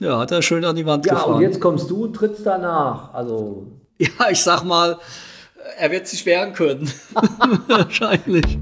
Ja, hat er schön an die Wand ja, gefahren. Ja, und jetzt kommst du, trittst danach. Also. Ja, ich sag mal, er wird sich wehren können. Wahrscheinlich.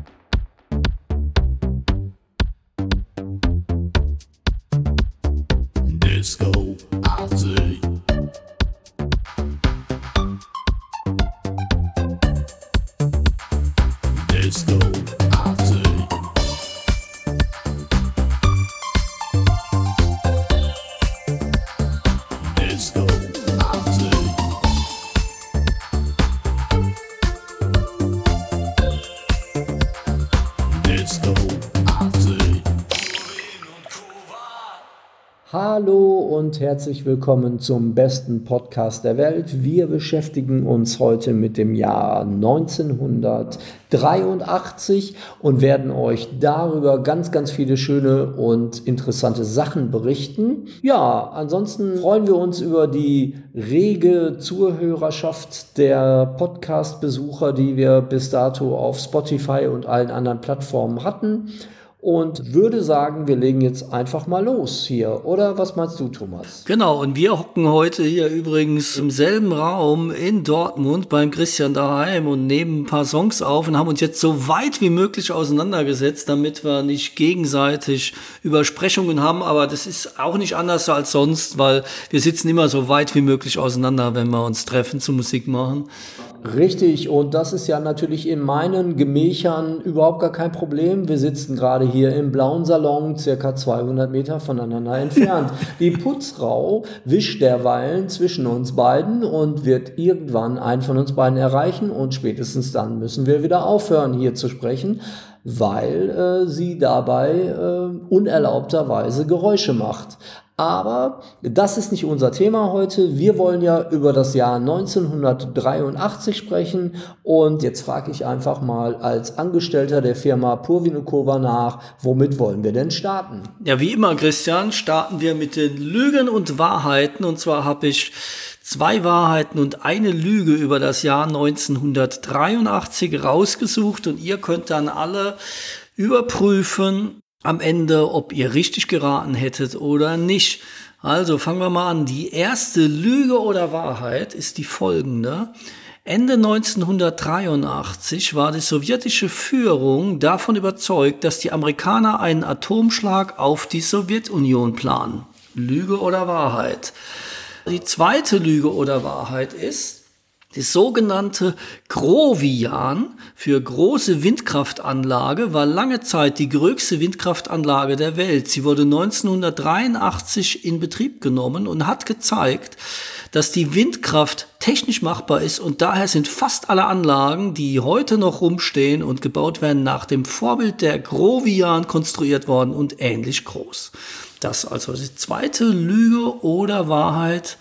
Herzlich willkommen zum besten Podcast der Welt. Wir beschäftigen uns heute mit dem Jahr 1983 und werden euch darüber ganz, ganz viele schöne und interessante Sachen berichten. Ja, ansonsten freuen wir uns über die rege Zuhörerschaft der Podcast-Besucher, die wir bis dato auf Spotify und allen anderen Plattformen hatten und würde sagen, wir legen jetzt einfach mal los hier. Oder was meinst du, Thomas? Genau, und wir hocken heute hier übrigens im selben Raum in Dortmund beim Christian daheim und nehmen ein paar Songs auf und haben uns jetzt so weit wie möglich auseinandergesetzt, damit wir nicht gegenseitig Übersprechungen haben. Aber das ist auch nicht anders als sonst, weil wir sitzen immer so weit wie möglich auseinander, wenn wir uns treffen zum Musik machen. Richtig, und das ist ja natürlich in meinen Gemächern überhaupt gar kein Problem. Wir sitzen gerade hier im blauen Salon, circa 200 Meter voneinander entfernt. Die Putzfrau wischt derweilen zwischen uns beiden und wird irgendwann einen von uns beiden erreichen und spätestens dann müssen wir wieder aufhören, hier zu sprechen weil äh, sie dabei äh, unerlaubterweise Geräusche macht. Aber das ist nicht unser Thema heute. Wir wollen ja über das Jahr 1983 sprechen. Und jetzt frage ich einfach mal als Angestellter der Firma Purvinukova nach, womit wollen wir denn starten? Ja, wie immer, Christian, starten wir mit den Lügen und Wahrheiten. Und zwar habe ich zwei Wahrheiten und eine Lüge über das Jahr 1983 rausgesucht. Und ihr könnt dann alle überprüfen, am Ende, ob ihr richtig geraten hättet oder nicht. Also fangen wir mal an. Die erste Lüge oder Wahrheit ist die folgende. Ende 1983 war die sowjetische Führung davon überzeugt, dass die Amerikaner einen Atomschlag auf die Sowjetunion planen. Lüge oder Wahrheit? Die zweite Lüge oder Wahrheit ist, die sogenannte Grovian für große Windkraftanlage war lange Zeit die größte Windkraftanlage der Welt. Sie wurde 1983 in Betrieb genommen und hat gezeigt, dass die Windkraft technisch machbar ist und daher sind fast alle Anlagen, die heute noch rumstehen und gebaut werden, nach dem Vorbild der Grovian konstruiert worden und ähnlich groß. Das also die zweite Lüge oder Wahrheit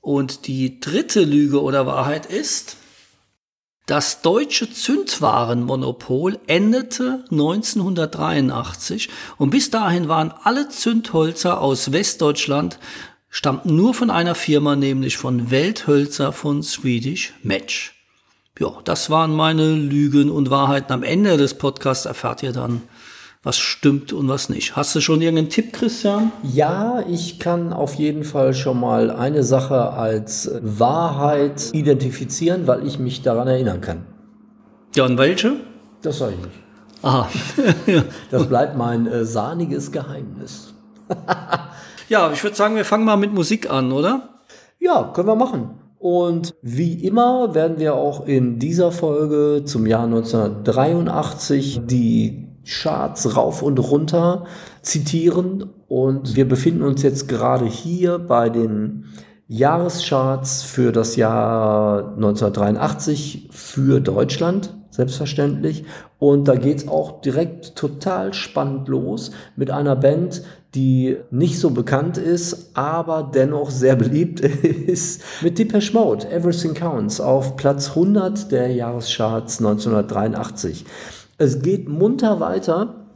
und die dritte Lüge oder Wahrheit ist, das deutsche Zündwarenmonopol endete 1983 und bis dahin waren alle Zündhölzer aus Westdeutschland stammten nur von einer Firma, nämlich von Welthölzer von Swedish Match. Ja, das waren meine Lügen und Wahrheiten. Am Ende des Podcasts erfahrt ihr dann, was stimmt und was nicht. Hast du schon irgendeinen Tipp, Christian? Ja, ich kann auf jeden Fall schon mal eine Sache als Wahrheit identifizieren, weil ich mich daran erinnern kann. Ja, und welche? Das sage ich nicht. Aha. das bleibt mein äh, sahniges Geheimnis. ja, ich würde sagen, wir fangen mal mit Musik an, oder? Ja, können wir machen. Und wie immer werden wir auch in dieser Folge zum Jahr 1983 die Charts rauf und runter zitieren. Und wir befinden uns jetzt gerade hier bei den Jahrescharts für das Jahr 1983 für Deutschland, selbstverständlich. Und da geht es auch direkt total spannend los mit einer Band, die nicht so bekannt ist, aber dennoch sehr beliebt ist, mit Depeche Mode, Everything Counts, auf Platz 100 der Jahrescharts 1983. Es geht munter weiter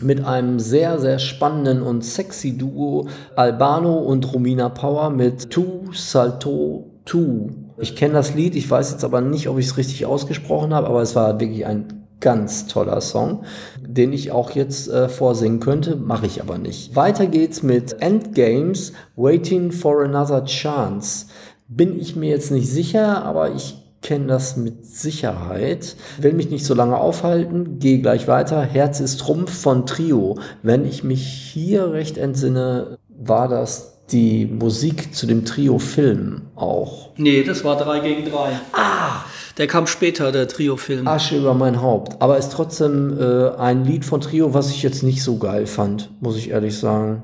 mit einem sehr, sehr spannenden und sexy Duo Albano und Romina Power mit Tu Salto Tu. Ich kenne das Lied, ich weiß jetzt aber nicht, ob ich es richtig ausgesprochen habe, aber es war wirklich ein ganz toller Song, den ich auch jetzt äh, vorsingen könnte, mache ich aber nicht. Weiter geht's mit Endgames, Waiting for Another Chance. Bin ich mir jetzt nicht sicher, aber ich kenne das mit Sicherheit. Will mich nicht so lange aufhalten, gehe gleich weiter. Herz ist Trumpf von Trio. Wenn ich mich hier recht entsinne, war das die Musik zu dem Trio-Film auch. Nee, das war 3 gegen 3. Ah! Der kam später, der Trio-Film. Asche über mein Haupt. Aber ist trotzdem äh, ein Lied von Trio, was ich jetzt nicht so geil fand, muss ich ehrlich sagen.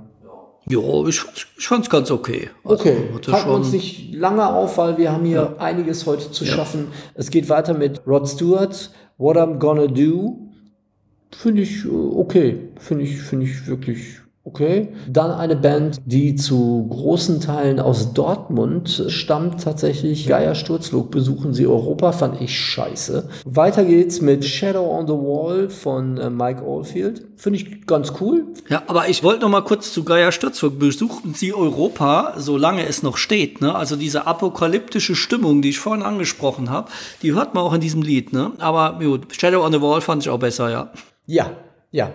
Ja, ich, ich fand's ganz okay. Also, okay, halten uns nicht lange auf, weil wir haben hier ja. einiges heute zu ja. schaffen. Es geht weiter mit Rod Stewart, What I'm Gonna Do. Finde ich äh, okay. Finde ich, finde ich wirklich Okay. Dann eine Band, die zu großen Teilen aus Dortmund stammt, tatsächlich. Geier Sturzlug besuchen sie Europa, fand ich scheiße. Weiter geht's mit Shadow on the Wall von äh, Mike Oldfield. Finde ich ganz cool. Ja, aber ich wollte noch mal kurz zu Geier Sturzlug. Besuchen sie Europa, solange es noch steht. Ne? Also diese apokalyptische Stimmung, die ich vorhin angesprochen habe, die hört man auch in diesem Lied. Ne? Aber gut, Shadow on the Wall fand ich auch besser, ja. Ja, ja.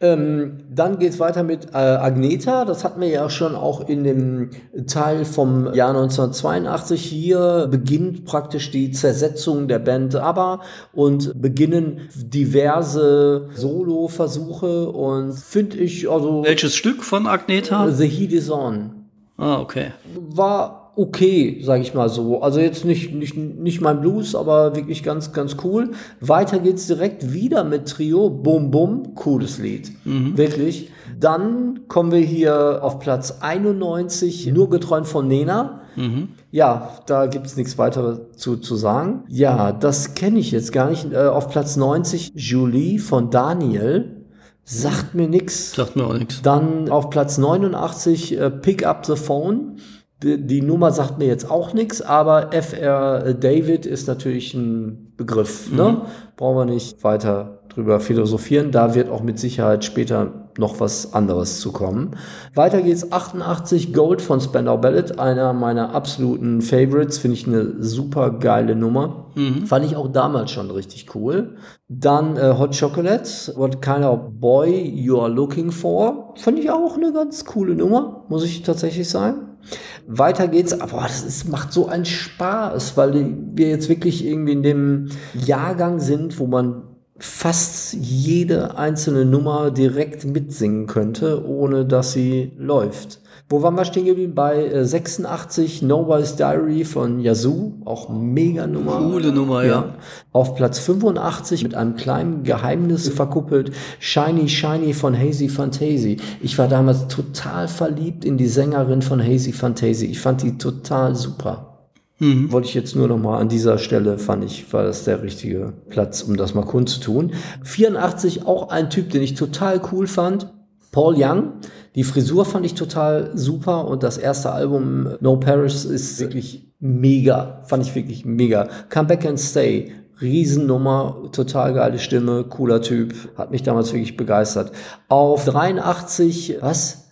Ähm, dann geht es weiter mit äh, Agneta. Das hatten wir ja schon auch in dem Teil vom Jahr 1982. Hier beginnt praktisch die Zersetzung der Band ABBA und beginnen diverse Solo-Versuche und finde ich also. Welches Stück von Agneta? The Heat is On. Ah, okay. War okay, sage ich mal so. Also jetzt nicht, nicht, nicht mein Blues, aber wirklich ganz, ganz cool. Weiter geht's direkt wieder mit Trio. Bum Bum, cooles Lied. Mhm. Wirklich. Dann kommen wir hier auf Platz 91, nur geträumt von Nena. Mhm. Ja, da gibt's nichts weiter zu, zu sagen. Ja, das kenne ich jetzt gar nicht. Äh, auf Platz 90, Julie von Daniel. Sagt mir nix. Sagt mir auch nix. Dann auf Platz 89, äh, Pick Up the Phone. Die, Nummer sagt mir jetzt auch nichts, aber FR David ist natürlich ein Begriff. Ne? Mhm. Ne? Brauchen wir nicht weiter drüber philosophieren. Da wird auch mit Sicherheit später noch was anderes zu kommen. Weiter geht's 88 Gold von Spandau Ballet, einer meiner absoluten Favorites. Finde ich eine super geile Nummer. Mhm. Fand ich auch damals schon richtig cool. Dann äh, Hot Chocolate, What Kind of Boy You Are Looking For. Fand ich auch eine ganz coole Nummer, muss ich tatsächlich sagen. Weiter geht's, aber das ist, macht so einen Spaß, weil wir jetzt wirklich irgendwie in dem Jahrgang sind, wo man fast jede einzelne Nummer direkt mitsingen könnte, ohne dass sie läuft. Wo waren wir stehen geblieben? Bei 86 äh, Nobody's Diary von Yazoo, auch mega Nummer. Coole Nummer, ja. ja. Auf Platz 85 mit einem kleinen Geheimnis verkuppelt Shiny Shiny von Hazy Fantasy. Ich war damals total verliebt in die Sängerin von Hazy Fantasy. Ich fand die total super. Mhm. Wollte ich jetzt nur noch mal an dieser Stelle, fand ich, war das der richtige Platz, um das mal kundzutun. 84 auch ein Typ, den ich total cool fand. Paul Young. Die Frisur fand ich total super und das erste Album No Paris ist wirklich mega. Fand ich wirklich mega. Come Back and Stay. Riesennummer, total geile Stimme, cooler Typ, hat mich damals wirklich begeistert. Auf 83, was?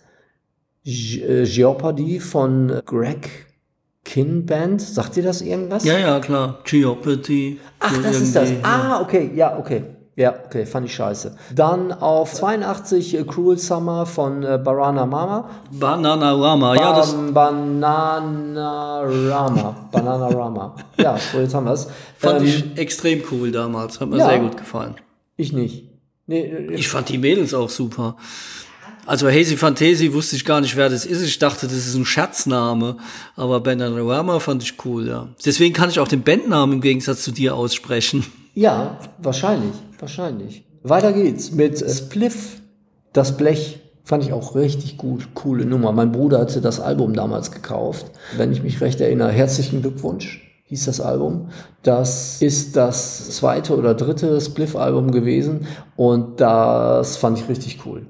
Äh, Jeopardy von Greg Kin Band, sagt dir das irgendwas? Ja, ja, klar. Jeopardy. Ach, das ist das. Ah, okay, ja, okay. Ja, okay, fand ich scheiße. Dann auf 82 äh, Cruel Summer von äh, Banana Mama. Banana Rama, ja, das. Banana Rama. Banana Rama. Ja, so jetzt haben wir es. Fand ähm, ich extrem cool damals. Hat mir ja, sehr gut gefallen. Ich nicht. Nee, äh, ich fand die Mädels auch super. Also Hazy Fantasy wusste ich gar nicht, wer das ist. Ich dachte, das ist ein Scherzname. Aber Bananarama fand ich cool, ja. Deswegen kann ich auch den Bandnamen im Gegensatz zu dir aussprechen. Ja, wahrscheinlich, wahrscheinlich. Weiter geht's mit Spliff, das Blech. Fand ich auch richtig gut, coole Nummer. Mein Bruder hatte das Album damals gekauft. Wenn ich mich recht erinnere, herzlichen Glückwunsch hieß das Album. Das ist das zweite oder dritte Spliff-Album gewesen und das fand ich richtig cool.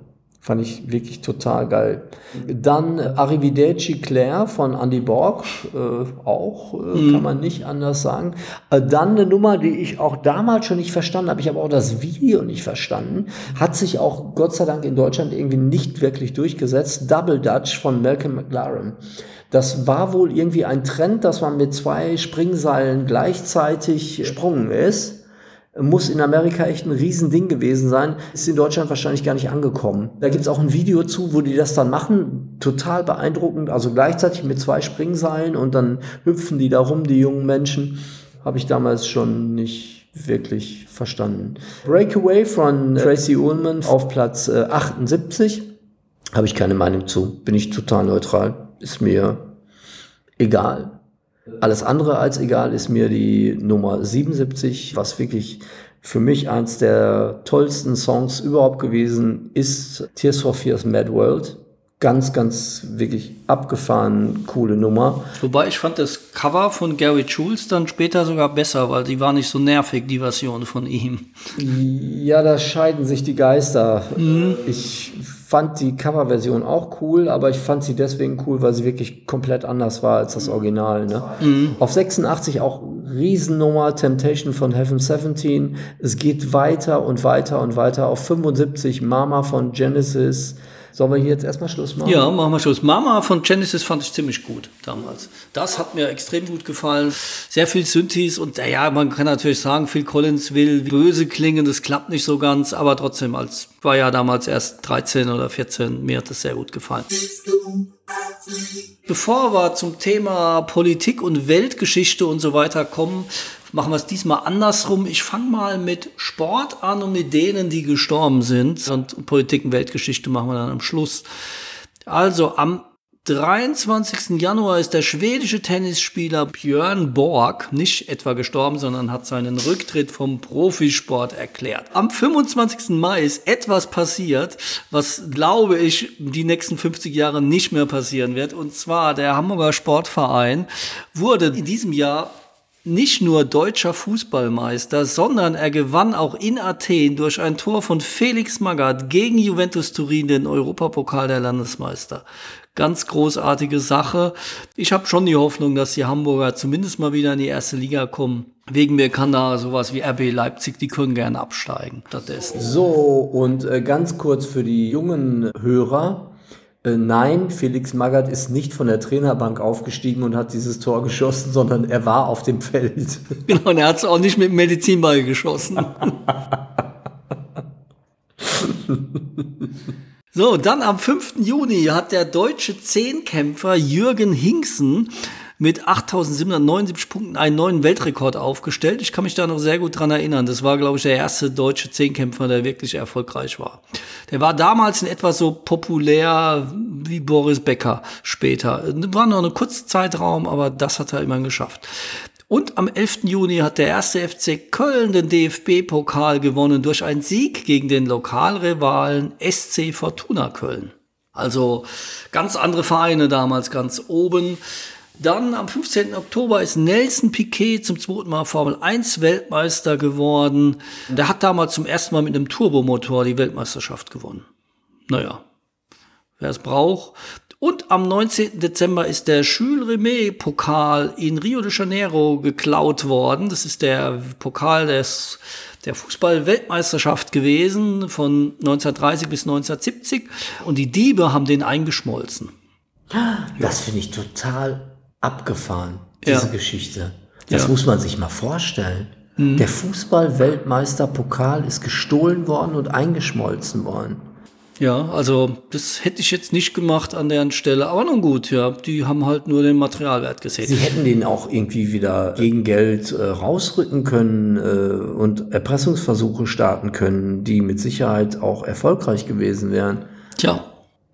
Fand ich wirklich total geil. Dann Arrivederci Claire von Andy Borg, äh, auch, äh, mhm. kann man nicht anders sagen. Äh, dann eine Nummer, die ich auch damals schon nicht verstanden habe, ich habe auch das Video nicht verstanden, hat sich auch Gott sei Dank in Deutschland irgendwie nicht wirklich durchgesetzt. Double Dutch von Malcolm McLaren. Das war wohl irgendwie ein Trend, dass man mit zwei Springseilen gleichzeitig sprungen ist muss in Amerika echt ein Riesending gewesen sein. Ist in Deutschland wahrscheinlich gar nicht angekommen. Da gibt's auch ein Video zu, wo die das dann machen. Total beeindruckend. Also gleichzeitig mit zwei Springseilen und dann hüpfen die da rum, die jungen Menschen. Habe ich damals schon nicht wirklich verstanden. Breakaway von Tracy Ullman auf Platz äh, 78. Habe ich keine Meinung zu. Bin ich total neutral. Ist mir egal. Alles andere als egal ist mir die Nummer 77, was wirklich für mich eins der tollsten Songs überhaupt gewesen ist Tears for Fears Mad World. Ganz, ganz wirklich abgefahren, coole Nummer. Wobei ich fand das Cover von Gary Jules dann später sogar besser, weil die war nicht so nervig, die Version von ihm. Ja, da scheiden sich die Geister. Mhm. Ich fand die Coverversion auch cool, aber ich fand sie deswegen cool, weil sie wirklich komplett anders war als das Original. Ne? Mhm. Auf 86 auch Riesennummer, Temptation von Heaven 17. Es geht weiter und weiter und weiter. Auf 75 Mama von Genesis. Sollen wir hier jetzt erstmal Schluss machen? Ja, machen wir Schluss. Mama von Genesis fand ich ziemlich gut damals. Das hat mir extrem gut gefallen. Sehr viel Synthes und ja, man kann natürlich sagen, Phil Collins will böse klingen, das klappt nicht so ganz, aber trotzdem, als war ja damals erst 13 oder 14, mir hat das sehr gut gefallen. Bevor wir zum Thema Politik und Weltgeschichte und so weiter kommen, machen wir es diesmal andersrum. Ich fange mal mit Sport an und mit denen, die gestorben sind. Und Politik und Weltgeschichte machen wir dann am Schluss. Also am 23. Januar ist der schwedische Tennisspieler Björn Borg nicht etwa gestorben, sondern hat seinen Rücktritt vom Profisport erklärt. Am 25. Mai ist etwas passiert, was glaube ich die nächsten 50 Jahre nicht mehr passieren wird. Und zwar der Hamburger Sportverein wurde in diesem Jahr nicht nur deutscher Fußballmeister, sondern er gewann auch in Athen durch ein Tor von Felix Magath gegen Juventus Turin den Europapokal der Landesmeister. Ganz großartige Sache. Ich habe schon die Hoffnung, dass die Hamburger zumindest mal wieder in die erste Liga kommen. Wegen mir kann da sowas wie RB Leipzig, die können gerne absteigen stattdessen. So, und äh, ganz kurz für die jungen Hörer. Äh, nein, Felix Magath ist nicht von der Trainerbank aufgestiegen und hat dieses Tor geschossen, sondern er war auf dem Feld. Genau, und er hat es auch nicht mit dem Medizinball geschossen. so, dann am 5. Juni hat der deutsche Zehnkämpfer Jürgen Hinksen mit 8.779 Punkten einen neuen Weltrekord aufgestellt. Ich kann mich da noch sehr gut dran erinnern. Das war, glaube ich, der erste deutsche Zehnkämpfer, der wirklich erfolgreich war. Der war damals in etwa so populär wie Boris Becker später. War noch ein kurzer Zeitraum, aber das hat er immerhin geschafft. Und am 11. Juni hat der erste FC Köln den DFB-Pokal gewonnen durch einen Sieg gegen den Lokalrivalen SC Fortuna Köln. Also ganz andere Vereine damals ganz oben. Dann am 15. Oktober ist Nelson Piquet zum zweiten Mal Formel 1 Weltmeister geworden. Der hat damals zum ersten Mal mit einem Turbomotor die Weltmeisterschaft gewonnen. Naja, wer es braucht. Und am 19. Dezember ist der Jules Rimet Pokal in Rio de Janeiro geklaut worden. Das ist der Pokal des, der Fußball-Weltmeisterschaft gewesen von 1930 bis 1970. Und die Diebe haben den eingeschmolzen. Das finde ich total abgefahren, diese ja. Geschichte. Das ja. muss man sich mal vorstellen. Mhm. Der Fußball-Weltmeister-Pokal ist gestohlen worden und eingeschmolzen worden. Ja, also das hätte ich jetzt nicht gemacht an deren Stelle, aber nun gut, ja, die haben halt nur den Materialwert gesehen. Sie hätten den auch irgendwie wieder gegen Geld äh, rausrücken können äh, und Erpressungsversuche starten können, die mit Sicherheit auch erfolgreich gewesen wären. Tja.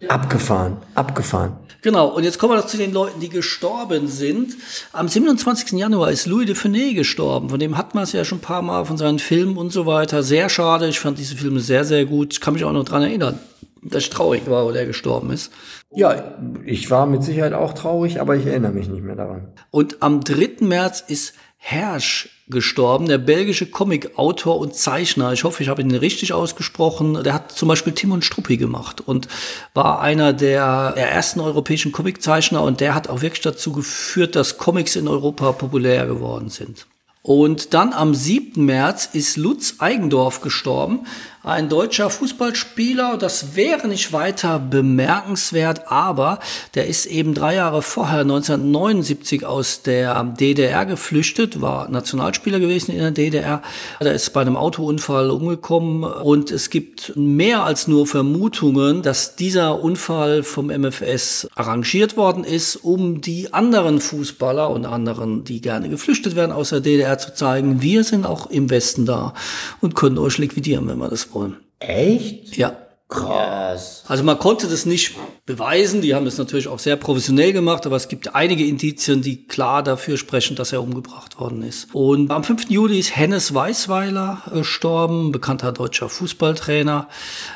Abgefahren, abgefahren. Genau, und jetzt kommen wir noch zu den Leuten, die gestorben sind. Am 27. Januar ist Louis de Funès gestorben. Von dem hat man es ja schon ein paar Mal von seinen Filmen und so weiter. Sehr schade. Ich fand diese Filme sehr, sehr gut. Ich kann mich auch noch dran erinnern, dass ich traurig war, wo der gestorben ist. Ja, ich war mit Sicherheit auch traurig, aber ich erinnere mich nicht mehr daran. Und am 3. März ist Hersch gestorben, der belgische Comic-Autor und Zeichner. Ich hoffe, ich habe ihn richtig ausgesprochen. Der hat zum Beispiel Tim und Struppi gemacht und war einer der, der ersten europäischen Comic-Zeichner und der hat auch wirklich dazu geführt, dass Comics in Europa populär geworden sind. Und dann am 7. März ist Lutz Eigendorf gestorben, ein deutscher Fußballspieler. Das wäre nicht weiter bemerkenswert, aber der ist eben drei Jahre vorher, 1979, aus der DDR geflüchtet, war Nationalspieler gewesen in der DDR. Der ist bei einem Autounfall umgekommen und es gibt mehr als nur Vermutungen, dass dieser Unfall vom MFS arrangiert worden ist, um die anderen Fußballer und anderen, die gerne geflüchtet werden aus der DDR, zu zeigen, wir sind auch im Westen da und können euch liquidieren, wenn wir das wollen. Echt? Ja. Krass. Also man konnte das nicht beweisen, die haben das natürlich auch sehr professionell gemacht, aber es gibt einige Indizien, die klar dafür sprechen, dass er umgebracht worden ist. Und am 5. Juli ist Hennes Weißweiler gestorben, bekannter deutscher Fußballtrainer.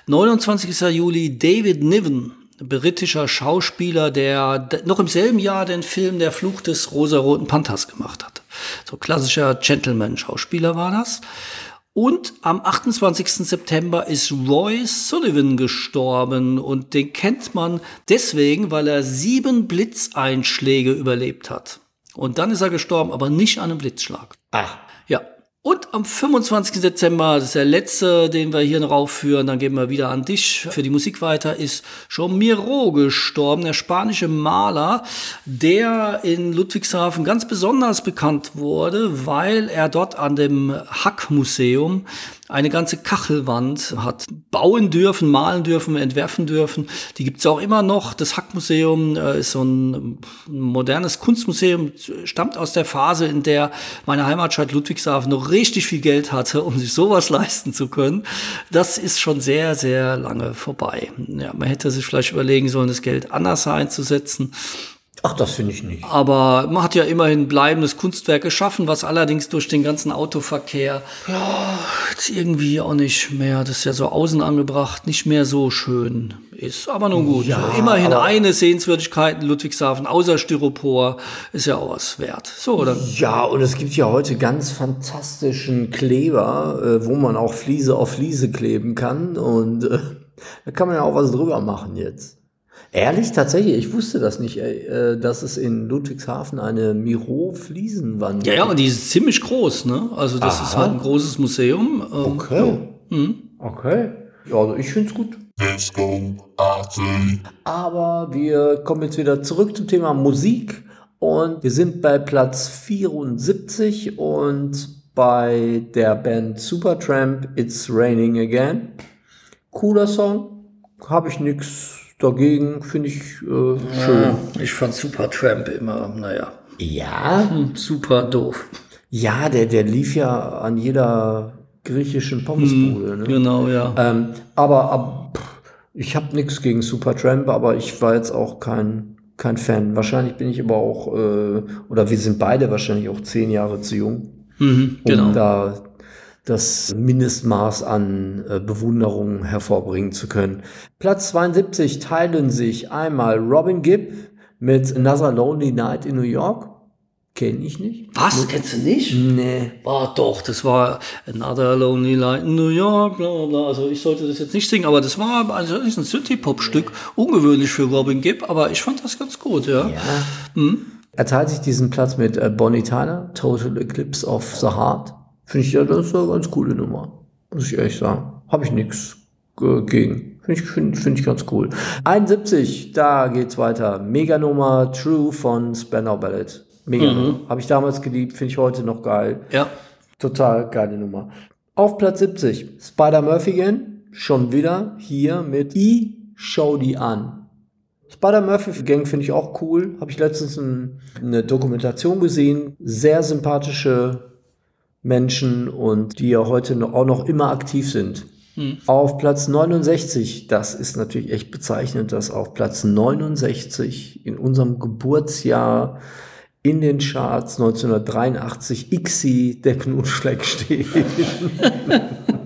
29. Juli David Niven, britischer Schauspieler, der noch im selben Jahr den Film Der Fluch des rosaroten Panthers gemacht hat. So klassischer Gentleman-Schauspieler war das. Und am 28. September ist Roy Sullivan gestorben und den kennt man deswegen, weil er sieben Blitzeinschläge überlebt hat. Und dann ist er gestorben, aber nicht an einem Blitzschlag. Ach. Und am 25. Dezember, das ist der letzte, den wir hier noch aufführen, dann gehen wir wieder an dich für die Musik weiter, ist Jean Miro gestorben, der spanische Maler, der in Ludwigshafen ganz besonders bekannt wurde, weil er dort an dem Hack-Museum eine ganze Kachelwand hat bauen dürfen, malen dürfen, entwerfen dürfen. Die gibt's auch immer noch. Das Hackmuseum äh, ist so ein modernes Kunstmuseum, stammt aus der Phase, in der meine Heimatstadt Ludwigshafen noch richtig viel Geld hatte, um sich sowas leisten zu können. Das ist schon sehr, sehr lange vorbei. Ja, man hätte sich vielleicht überlegen sollen, das Geld anders einzusetzen. Ach, das finde ich nicht. Aber man hat ja immerhin bleibendes Kunstwerk geschaffen, was allerdings durch den ganzen Autoverkehr ja, jetzt irgendwie auch nicht mehr, das ist ja so außen angebracht, nicht mehr so schön ist. Aber nun gut, Ja, immerhin eine Sehenswürdigkeit in Ludwigshafen, außer Styropor, ist ja auch was wert. So, oder? Ja, und es gibt ja heute ganz fantastischen Kleber, äh, wo man auch Fliese auf Fliese kleben kann. Und äh, da kann man ja auch was drüber machen jetzt. Ehrlich, tatsächlich, ich wusste das nicht, äh, dass es in Ludwigshafen eine Miro-Fliesenwand Ja, ja, und die ist ziemlich groß, ne? Also das ist Aha. halt ein großes Museum. Ähm, Okay. Mhm. Okay. Ja, also ich finde es gut. Let's go, Arty. Aber wir kommen jetzt wieder zurück zum Thema Musik und wir sind bei Platz 74 und bei der Band Supertramp It's Raining Again. Cooler Song, habe ich nichts dagegen, finde ich äh, schön. Ich fand Supertramp immer, naja, Ja, super doof. ja, der, der lief ja an jeder griechischen Pommesbude. Ne? Genau, ja. Ähm, aber ab, ich habe nichts gegen Supertramp, aber ich war jetzt auch kein, kein Fan. Wahrscheinlich bin ich aber auch, äh, oder wir sind beide wahrscheinlich auch zehn Jahre zu jung, Mhm, um genau. da das Mindestmaß an äh, Bewunderung hervorbringen zu können. Platz 72 teilen sich einmal Robin Gibb mit Another Lonely Night in New York. Kenne ich nicht. Was? Kennst du nicht? Nee. Ah, doch, das war Another Lonely Night in New York, bla bla bla. Also ich sollte das jetzt nicht singen, aber das war also ein Synthie-Pop-Stück. Ungewöhnlich für Robin Gibb, aber ich fand das ganz gut, ja. Ja. Er teilt sich diesen Platz mit äh, Bonnie Tyler, Total Eclipse of the Heart. Finde ich ja, das ist eine ganz coole Nummer. Muss ich ehrlich sagen. Habe ich nichts gegen. Finde ich, find, find ich ganz cool. 71, da geht's weiter. Mega-Nummer True von Spandau Ballet. Mega-Nummer. Habe ich damals geliebt, finde ich heute noch geil. Ja. Total geile Nummer. Auf Platz 70, Spider Murphy Gang, schon wieder hier mit I, schau die an. Spider Murphy Gang finde ich auch cool. Habe ich letztens ein, eine Dokumentation gesehen. Sehr sympathische Menschen und die ja heute auch noch immer aktiv sind. Auf Platz 69, das ist natürlich echt bezeichnend, dass auf Platz 69 in unserem Geburtsjahr in den Charts 1983 Ixi der Knutschfleck steht.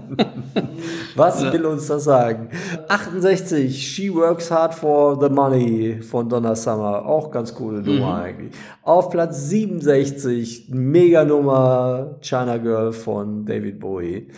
Was will uns das sagen? 68, She Works Hard for the Money von Donna Summer. Auch ganz coole Nummer eigentlich. Auf Platz 67, Mega Nummer China Girl von David Bowie.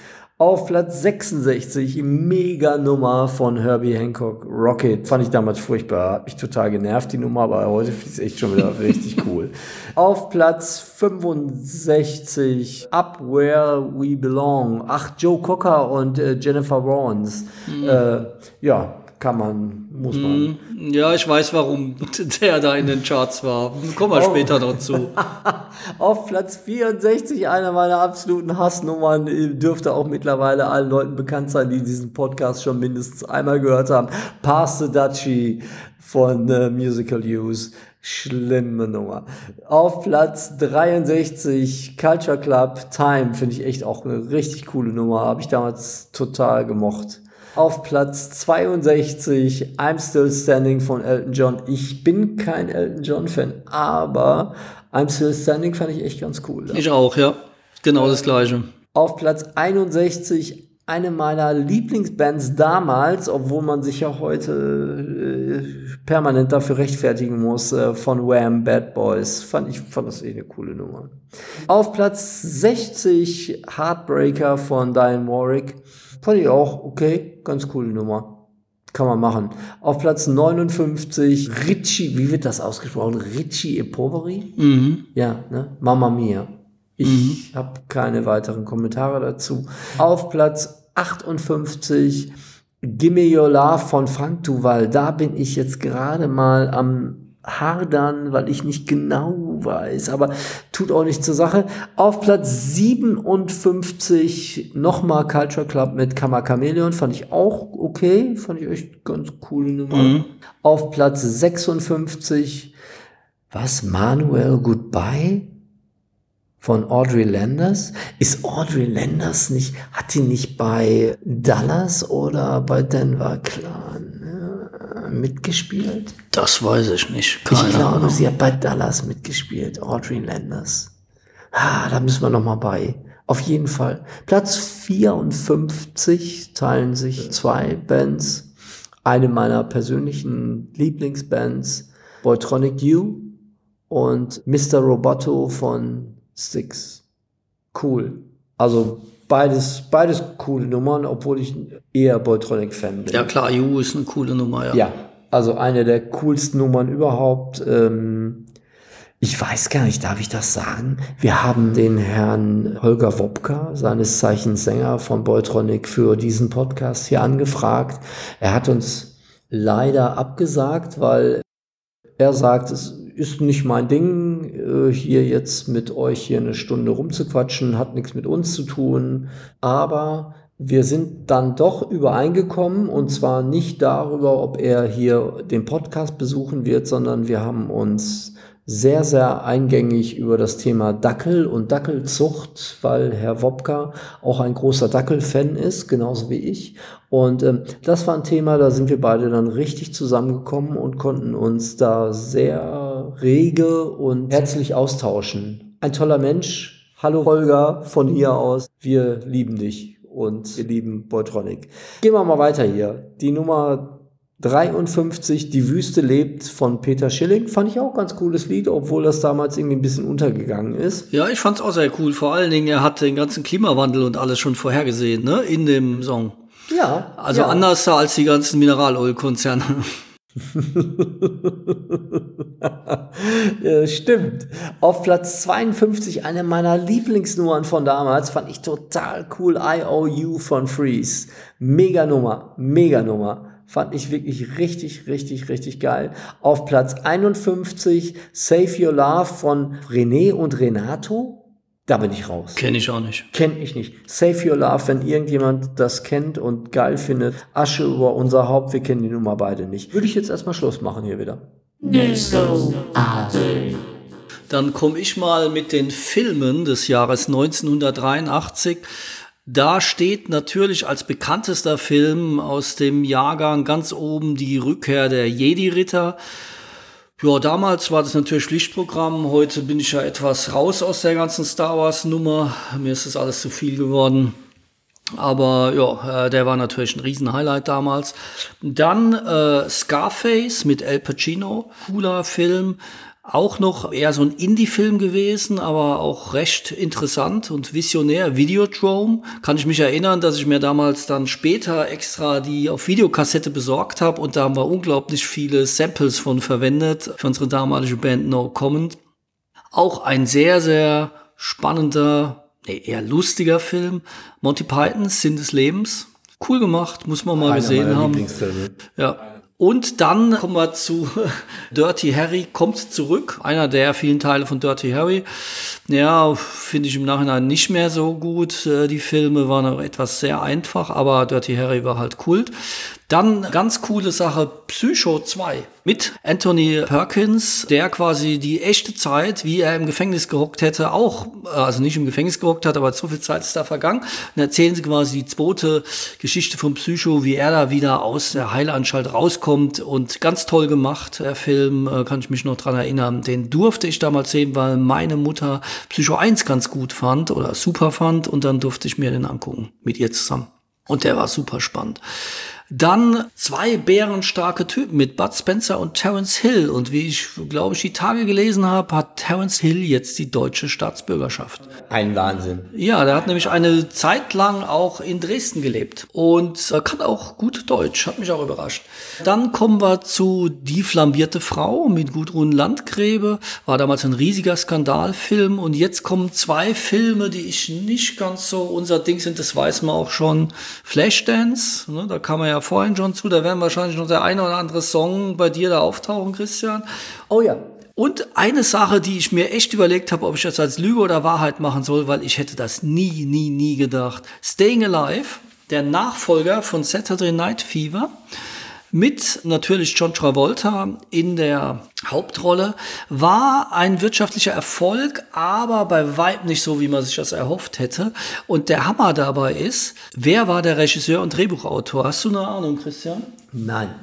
Auf Platz 66, mega Nummer von Herbie Hancock, Rocket. Fand ich damals furchtbar, hat mich total genervt, die Nummer, aber heute finde ich es echt schon wieder richtig cool. Auf Platz 65, Up Where We Belong. Ach, Joe Cocker und äh, Jennifer Lawrence. Mhm. Äh, ja, kann man, muss man. Mhm. Ja, ich weiß, warum der da in den Charts war. Kommen wir oh. später noch zu. Auf Platz 64, einer meiner absoluten Hassnummern, dürfte auch mittlerweile allen Leuten bekannt sein, die diesen Podcast schon mindestens einmal gehört haben. Pass the Dutchie von äh, Musical Use. Schlimme Nummer. Auf Platz 63 Culture Club Time finde ich echt auch eine richtig coole Nummer. Habe ich damals total gemocht. Auf Platz 62 I'm Still Standing von Elton John. Ich bin kein Elton John Fan, aber I'm Still Standing fand ich echt ganz cool. Ja. Ich auch, ja. Genau das gleiche. Auf Platz 61 eine meiner Lieblingsbands damals, obwohl man sich ja heute äh, permanent dafür rechtfertigen muss, äh, von Wham Bad Boys. Fand ich fand das eh eine coole Nummer. Auf Platz 60 Heartbreaker von Diane Warwick. Fand ich auch okay, ganz coole Nummer. Kann man machen. Auf Platz 59 Richie, wie wird das ausgesprochen? Richie Epoveri? Mhm. Ja, ne? Mama Mia. Ich mhm. habe keine weiteren Kommentare dazu. Auf Platz 58 Gimme Your Love von Frank Duval. Da bin ich jetzt gerade mal am hadern, weil ich nicht genau weiß, aber tut auch nicht zur Sache. Auf Platz 57 nochmal Culture Club mit Kammer Chameleon, fand ich auch okay, fand ich echt ganz coole Nummer. Mhm. Auf Platz 56 was Manuel Goodbye von Audrey Landers. Ist Audrey Landers nicht, hat die nicht bei Dallas oder bei Denver Clan? Mitgespielt? Das weiß ich nicht. Keine ich glaube, Ahnung. sie hat bei Dallas mitgespielt, Audrey Landers. Ah, da müssen wir noch mal bei. Auf jeden Fall. Platz 54 teilen sich zwei Bands. Eine meiner persönlichen Lieblingsbands, Boytronic U und Mr. Roboto von Styx. Cool. Also beides, beides coole Nummern, obwohl ich eher Boytronic-Fan bin. Ja klar, You ist eine coole Nummer, ja. Ja, also eine der coolsten Nummern überhaupt. Ähm, ich weiß gar nicht, darf ich das sagen? Wir haben den Herrn Holger Wopka, seines Zeichens Sänger von Boytronic, für diesen Podcast hier angefragt. Er hat uns leider abgesagt, weil er sagt, es ist nicht mein Ding, äh, hier jetzt mit euch hier eine Stunde rumzuquatschen, hat nichts mit uns zu tun, aber wir sind dann doch übereingekommen und zwar nicht darüber, ob er hier den Podcast besuchen wird, sondern wir haben uns sehr, sehr eingängig über das Thema Dackel und Dackelzucht, weil Herr Wopka auch ein großer Dackel-Fan ist, genauso wie ich. Und ähm, das war ein Thema, da sind wir beide dann richtig zusammengekommen und konnten uns da sehr rege und herzlich austauschen. Ein toller Mensch. Hallo Holger von hier aus. Wir lieben dich und wir lieben Boytronic. Gehen wir mal weiter hier. Die Nummer 53, Die Wüste lebt von Peter Schilling. Fand ich auch ganz cooles Lied, obwohl das damals irgendwie ein bisschen untergegangen ist. Ja, ich fand es auch sehr cool. Vor allen Dingen, er hat den ganzen Klimawandel und alles schon vorhergesehen, ne, in dem Song. Ja. Also ja. anders als die ganzen Mineralölkonzerne. ja, stimmt. Auf Platz 52, eine meiner Lieblingsnummern von damals, fand ich total cool. IOU von Freeze. Mega Nummer, mega Nummer. Fand ich wirklich richtig, richtig, richtig geil. Auf Platz 51 Save Your Love von René und Renato. Da bin ich raus. Kenne ich auch nicht. Kenne ich nicht. Save Your Love, wenn irgendjemand das kennt und geil findet. Asche über unser Haupt, wir kennen die Nummer beide nicht. Würde ich jetzt erstmal Schluss machen hier wieder. Dann komme ich mal mit den Filmen des Jahres 1983. Da steht natürlich als bekanntester Film aus dem Jahrgang ganz oben die Rückkehr der Jedi-Ritter. Ja, damals war das natürlich Pflichtprogramm. Heute bin ich ja etwas raus aus der ganzen Star Wars Nummer. Mir ist das alles zu viel geworden. Aber ja, äh, der war natürlich ein Riesenhighlight damals. Dann äh, Scarface mit El Pacino, cooler Film. Auch noch eher so ein Indie-Film gewesen, aber auch recht interessant und visionär. Videodrome. Kann ich mich erinnern, dass ich mir damals dann später extra die auf Videokassette besorgt habe und da haben wir unglaublich viele Samples von verwendet für unsere damalige Band No Comment. Auch ein sehr, sehr spannender, nee, eher lustiger Film. Monty Pythons Sinn des Lebens. Cool gemacht, muss man mal Einer gesehen haben. Ja. Und dann kommen wir zu Dirty Harry kommt zurück. Einer der vielen Teile von Dirty Harry. Ja, finde ich im Nachhinein nicht mehr so gut. Äh, Die Filme waren etwas sehr einfach, aber Dirty Harry war halt Kult. Dann ganz coole Sache, Psycho 2 mit Anthony Perkins, der quasi die echte Zeit, wie er im Gefängnis gehockt hätte, auch, äh, also nicht im Gefängnis gehockt hat, aber so viel Zeit ist da vergangen. Und erzählen sie quasi die zweite Geschichte von Psycho, wie er da wieder aus der Heilanstalt rauskommt und ganz toll gemacht, der Film, äh, kann ich mich noch dran erinnern. Den durfte ich damals sehen, weil meine Mutter Psycho 1 ganz gut fand oder super fand und dann durfte ich mir den angucken mit ihr zusammen. Und der war super spannend. Dann zwei bärenstarke Typen mit Bud Spencer und Terence Hill. Und wie ich, glaube ich, die Tage gelesen habe, hat Terence Hill jetzt die deutsche Staatsbürgerschaft. Ein Wahnsinn. Ja, der hat nämlich eine Zeit lang auch in Dresden gelebt und kann auch gut Deutsch, hat mich auch überrascht. Dann kommen wir zu Die flambierte Frau mit Gudrun Landgräbe, war damals ein riesiger Skandalfilm und jetzt kommen zwei Filme, die ich nicht ganz so unser Ding sind, das weiß man auch schon. Flashdance, ne, da kam man ja vorhin schon zu, da werden wahrscheinlich noch der eine oder andere Song bei dir da auftauchen, Christian. Oh ja. Und eine Sache, die ich mir echt überlegt habe, ob ich das als Lüge oder Wahrheit machen soll, weil ich hätte das nie, nie, nie gedacht. Staying Alive, der Nachfolger von Saturday Night Fever, mit natürlich John Travolta in der Hauptrolle, war ein wirtschaftlicher Erfolg, aber bei weitem nicht so, wie man sich das erhofft hätte. Und der Hammer dabei ist, wer war der Regisseur und Drehbuchautor? Hast du eine Ahnung, Christian? Nein.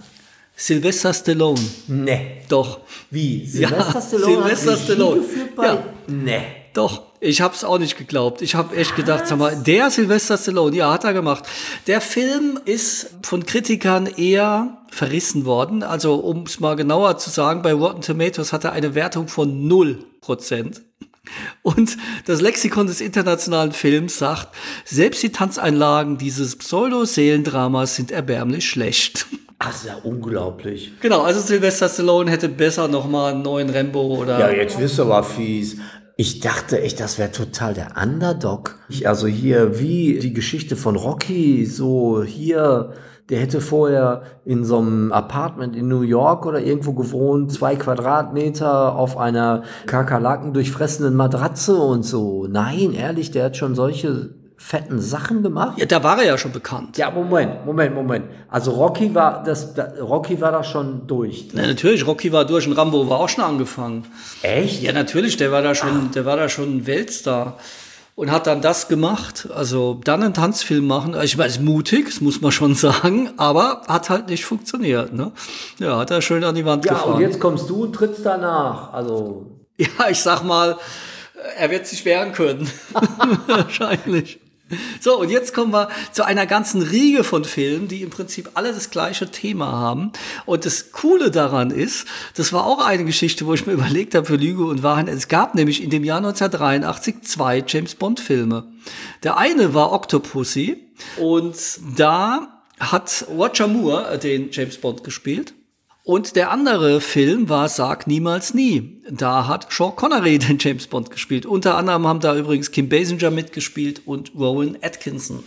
Sylvester Stallone. Nee. Doch. Wie? Ja, Sylvester Stallone Sylvester Stallone. Ja. Nee. Doch, ich hab's auch nicht geglaubt. Ich habe echt gedacht, sag mal, der Sylvester Stallone, ja, hat er gemacht. Der Film ist von Kritikern eher verrissen worden. Also, um es mal genauer zu sagen, bei Rotten Tomatoes hat er eine Wertung von 0%. Und das Lexikon des internationalen Films sagt, selbst die Tanzeinlagen dieses Pseudo-Seelendramas sind erbärmlich schlecht. Ach, ist ja unglaublich. Genau, also Sylvester Stallone hätte besser nochmal einen neuen Rambo oder Ja, jetzt wirst du aber fies. Ich dachte echt, das wäre total der Underdog. Ich, also hier, wie die Geschichte von Rocky, so hier, der hätte vorher in so einem Apartment in New York oder irgendwo gewohnt, zwei Quadratmeter auf einer Kakerlaken durchfressenen Matratze und so. Nein, ehrlich, der hat schon solche fetten Sachen gemacht. Ja, da war er ja schon bekannt. Ja, Moment, Moment, Moment. Also Rocky war das, da, Rocky war da schon durch. Na, natürlich, Rocky war durch und Rambo war auch schon angefangen. Echt? Ja, natürlich, der war da schon, der war da schon ein Weltstar. Und hat dann das gemacht, also dann einen Tanzfilm machen. Ich meine, ist mutig, das muss man schon sagen, aber hat halt nicht funktioniert. Ne? Ja, hat er schön an die Wand Ja, gefahren. und jetzt kommst du und trittst danach. Also Ja, ich sag mal, er wird sich wehren können. Wahrscheinlich. So, und jetzt kommen wir zu einer ganzen Riege von Filmen, die im Prinzip alle das gleiche Thema haben. Und das Coole daran ist, das war auch eine Geschichte, wo ich mir überlegt habe für Lüge und Wahrheit. Es gab nämlich in dem Jahr 1983 zwei James Bond Filme. Der eine war Octopussy und da hat Roger Moore den James Bond gespielt. Und der andere Film war Sag niemals nie. Da hat Sean Connery den James Bond gespielt. Unter anderem haben da übrigens Kim Basinger mitgespielt und Rowan Atkinson.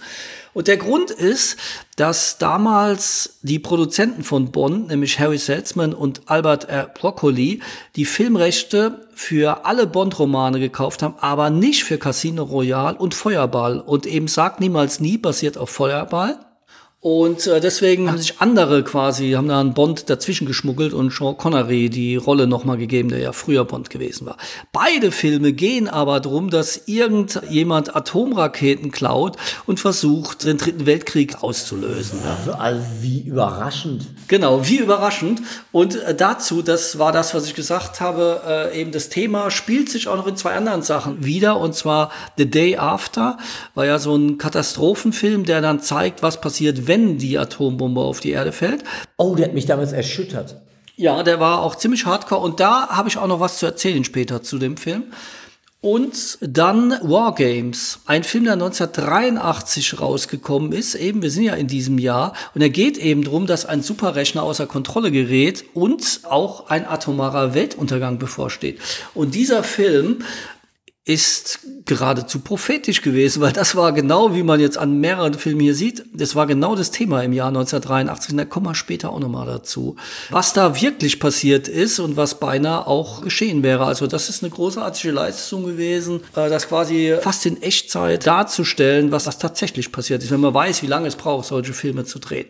Und der Grund ist, dass damals die Produzenten von Bond, nämlich Harry Saltzman und Albert R. Broccoli, die Filmrechte für alle Bond-Romane gekauft haben, aber nicht für Casino Royale und Feuerball. Und eben Sag niemals nie basiert auf Feuerball. Und äh, deswegen haben sich andere quasi, haben da einen Bond dazwischen geschmuggelt und Sean Connery die Rolle nochmal gegeben, der ja früher Bond gewesen war. Beide Filme gehen aber darum, dass irgendjemand Atomraketen klaut und versucht, den Dritten Weltkrieg auszulösen. Also wie überraschend. Genau, wie überraschend. Und äh, dazu, das war das, was ich gesagt habe, äh, eben das Thema spielt sich auch noch in zwei anderen Sachen wieder. Und zwar The Day After war ja so ein Katastrophenfilm, der dann zeigt, was passiert, wenn die Atombombe auf die Erde fällt. Oh, der hat mich damals erschüttert. Ja, der war auch ziemlich hardcore und da habe ich auch noch was zu erzählen später zu dem Film. Und dann Wargames, ein Film, der 1983 rausgekommen ist. Eben, wir sind ja in diesem Jahr. Und er geht eben darum, dass ein Superrechner außer Kontrolle gerät und auch ein atomarer Weltuntergang bevorsteht. Und dieser Film ist geradezu prophetisch gewesen, weil das war genau, wie man jetzt an mehreren Filmen hier sieht, das war genau das Thema im Jahr 1983 und da kommen wir später auch nochmal dazu. Was da wirklich passiert ist und was beinahe auch geschehen wäre. Also das ist eine großartige Leistung gewesen, äh, das quasi fast in Echtzeit darzustellen, was das tatsächlich passiert ist, wenn man weiß, wie lange es braucht, solche Filme zu drehen.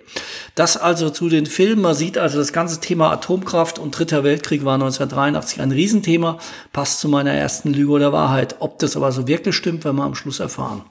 Das also zu den Filmen, man sieht also das ganze Thema Atomkraft und Dritter Weltkrieg war 1983 ein Riesenthema, passt zu meiner ersten Lüge oder Wahrheit. Wahrheit. Ob das aber so wirklich stimmt, werden wir am Schluss erfahren.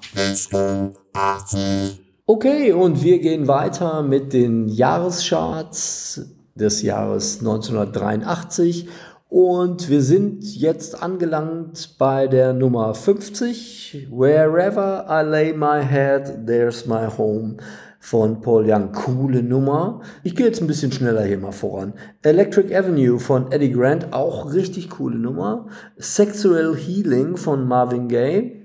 Okay, und wir gehen weiter mit den Jahrescharts des Jahres 1983. Und wir sind jetzt angelangt bei der Nummer 50. Wherever I lay my head, there's my home von Paul Young. Coole Nummer. Ich gehe jetzt ein bisschen schneller hier mal voran. Electric Avenue von Eddie Grant, auch richtig coole Nummer. Sexual Healing von Marvin Gaye.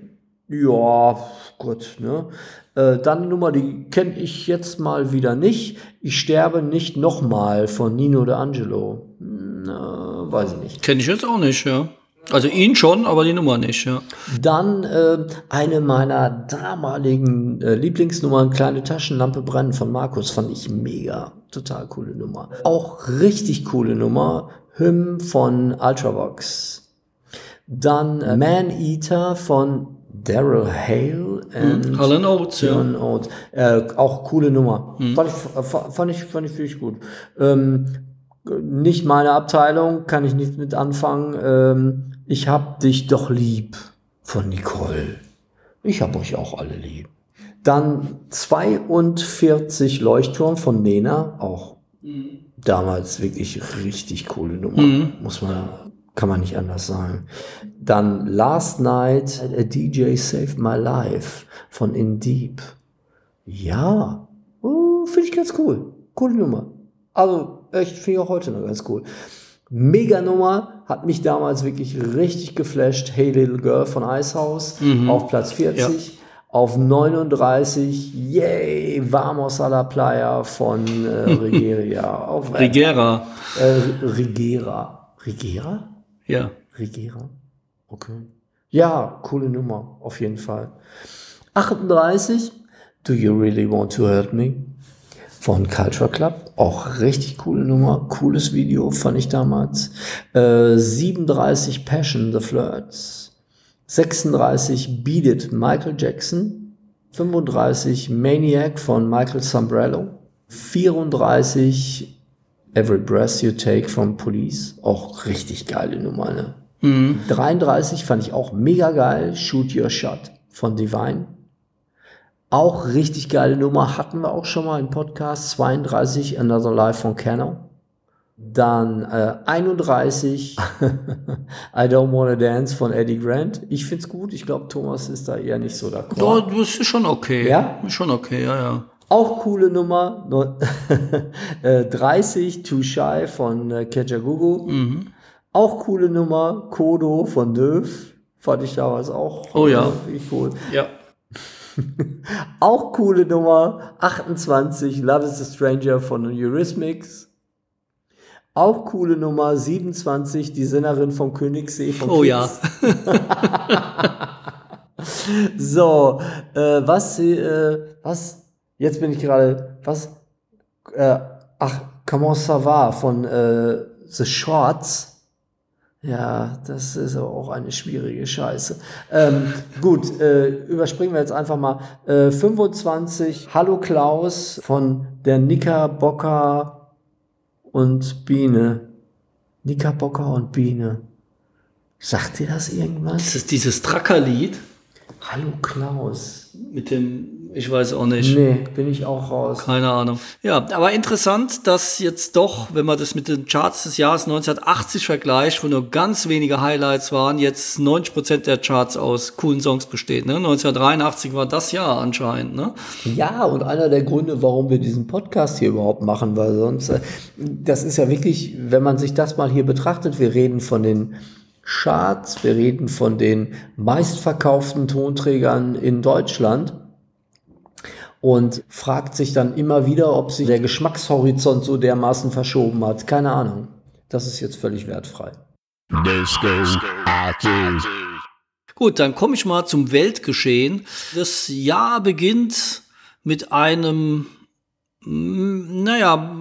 Ja, gut, ne? Äh, dann eine Nummer, die kenne ich jetzt mal wieder nicht. Ich sterbe nicht nochmal von Nino D'Angelo. Hm, äh, weiß ich nicht. Kenne ich jetzt auch nicht, ja. Also ihn schon, aber die Nummer nicht, ja. Dann äh, eine meiner damaligen äh, Lieblingsnummern, Kleine Taschenlampe brennen von Markus, fand ich mega. Total coole Nummer. Auch richtig coole Nummer, Hymn von Ultravox. Dann äh, Man Eater von Daryl Hale und hm, Alan Oates, ja. Oates. Äh, auch coole Nummer. Hm. Fand, ich, fand, ich, fand ich wirklich gut. Ähm, nicht meine Abteilung, kann ich nicht mit anfangen. Ähm, ich hab dich doch lieb von Nicole. Ich hab euch auch alle lieb. Dann 42 Leuchtturm von Nena, auch mhm. damals wirklich richtig coole Nummer, mhm. muss man, kann man nicht anders sagen. Dann Last Night, a DJ Saved My Life von In Deep. Ja, oh, finde ich ganz cool. Coole Nummer. Also, echt, finde ich auch heute noch ganz cool. Mega Nummer, hat mich damals wirklich richtig geflasht. Hey Little Girl von Icehouse mhm. auf Platz 40. Ja. Auf 39, yay, Vamos a la Playa von äh, Rigeria. auf, Rigera. Äh, Rigera. Rigera? Ja. Rigera. Okay. Ja, coole Nummer, auf jeden Fall. 38, Do You Really Want to Hurt Me? Von Culture Club. Auch richtig coole Nummer, cooles Video fand ich damals. Äh, 37 Passion, The Flirts. 36 Beat It, Michael Jackson. 35 Maniac von Michael Sombrello. 34 Every Breath You Take from Police. Auch richtig geile Nummer, ne? Mhm. 33 fand ich auch mega geil. Shoot Your Shot von Divine. Auch richtig geile Nummer, hatten wir auch schon mal im Podcast 32, Another Life von Cano. Dann äh, 31, I Don't Wanna Dance von Eddie Grant. Ich find's gut, ich glaube, Thomas ist da eher nicht so d'accord. Ja, das ist schon okay. Ja? Schon okay, ja, ja. Auch coole Nummer, 30, äh, Too Shy von äh, Kejagugu. Mhm. Auch coole Nummer, Kodo von Döv. Fand ich damals auch oh, ja. Cool. Ja. Auch coole Nummer. 28, Love is a Stranger von Eurythmics. Auch coole Nummer. 27, die Sängerin vom Königssee von Oh ja. so, äh, was, äh, was, jetzt bin ich gerade, was, äh, ach, Comment ça va von äh, The Shorts. Ja, das ist auch eine schwierige Scheiße. Ähm, gut, äh, überspringen wir jetzt einfach mal. Äh, 25, Hallo Klaus von der Knickerbocker und Biene. Knickerbocker und Biene. Sagt dir das irgendwas? Das ist dieses Trackerlied. Hallo Klaus. Mit dem Ich weiß auch nicht. Nee, bin ich auch raus. Keine Ahnung. Ja, aber interessant, dass jetzt doch, wenn man das mit den Charts des Jahres 1980 vergleicht, wo nur ganz wenige Highlights waren, jetzt 90 Prozent der Charts aus coolen Songs besteht. Ne? 1983 war das Jahr anscheinend. Ne? Ja, und einer der Gründe, warum wir diesen Podcast hier überhaupt machen, weil sonst, äh, das ist ja wirklich, wenn man sich das mal hier betrachtet, wir reden von den Charts, wir reden von den meistverkauften Tonträgern in Deutschland und fragt sich dann immer wieder, ob sich der Geschmackshorizont so dermaßen verschoben hat. Keine Ahnung. Das ist jetzt völlig wertfrei. Gut, dann komme ich mal zum Weltgeschehen. Das Jahr beginnt mit einem, naja,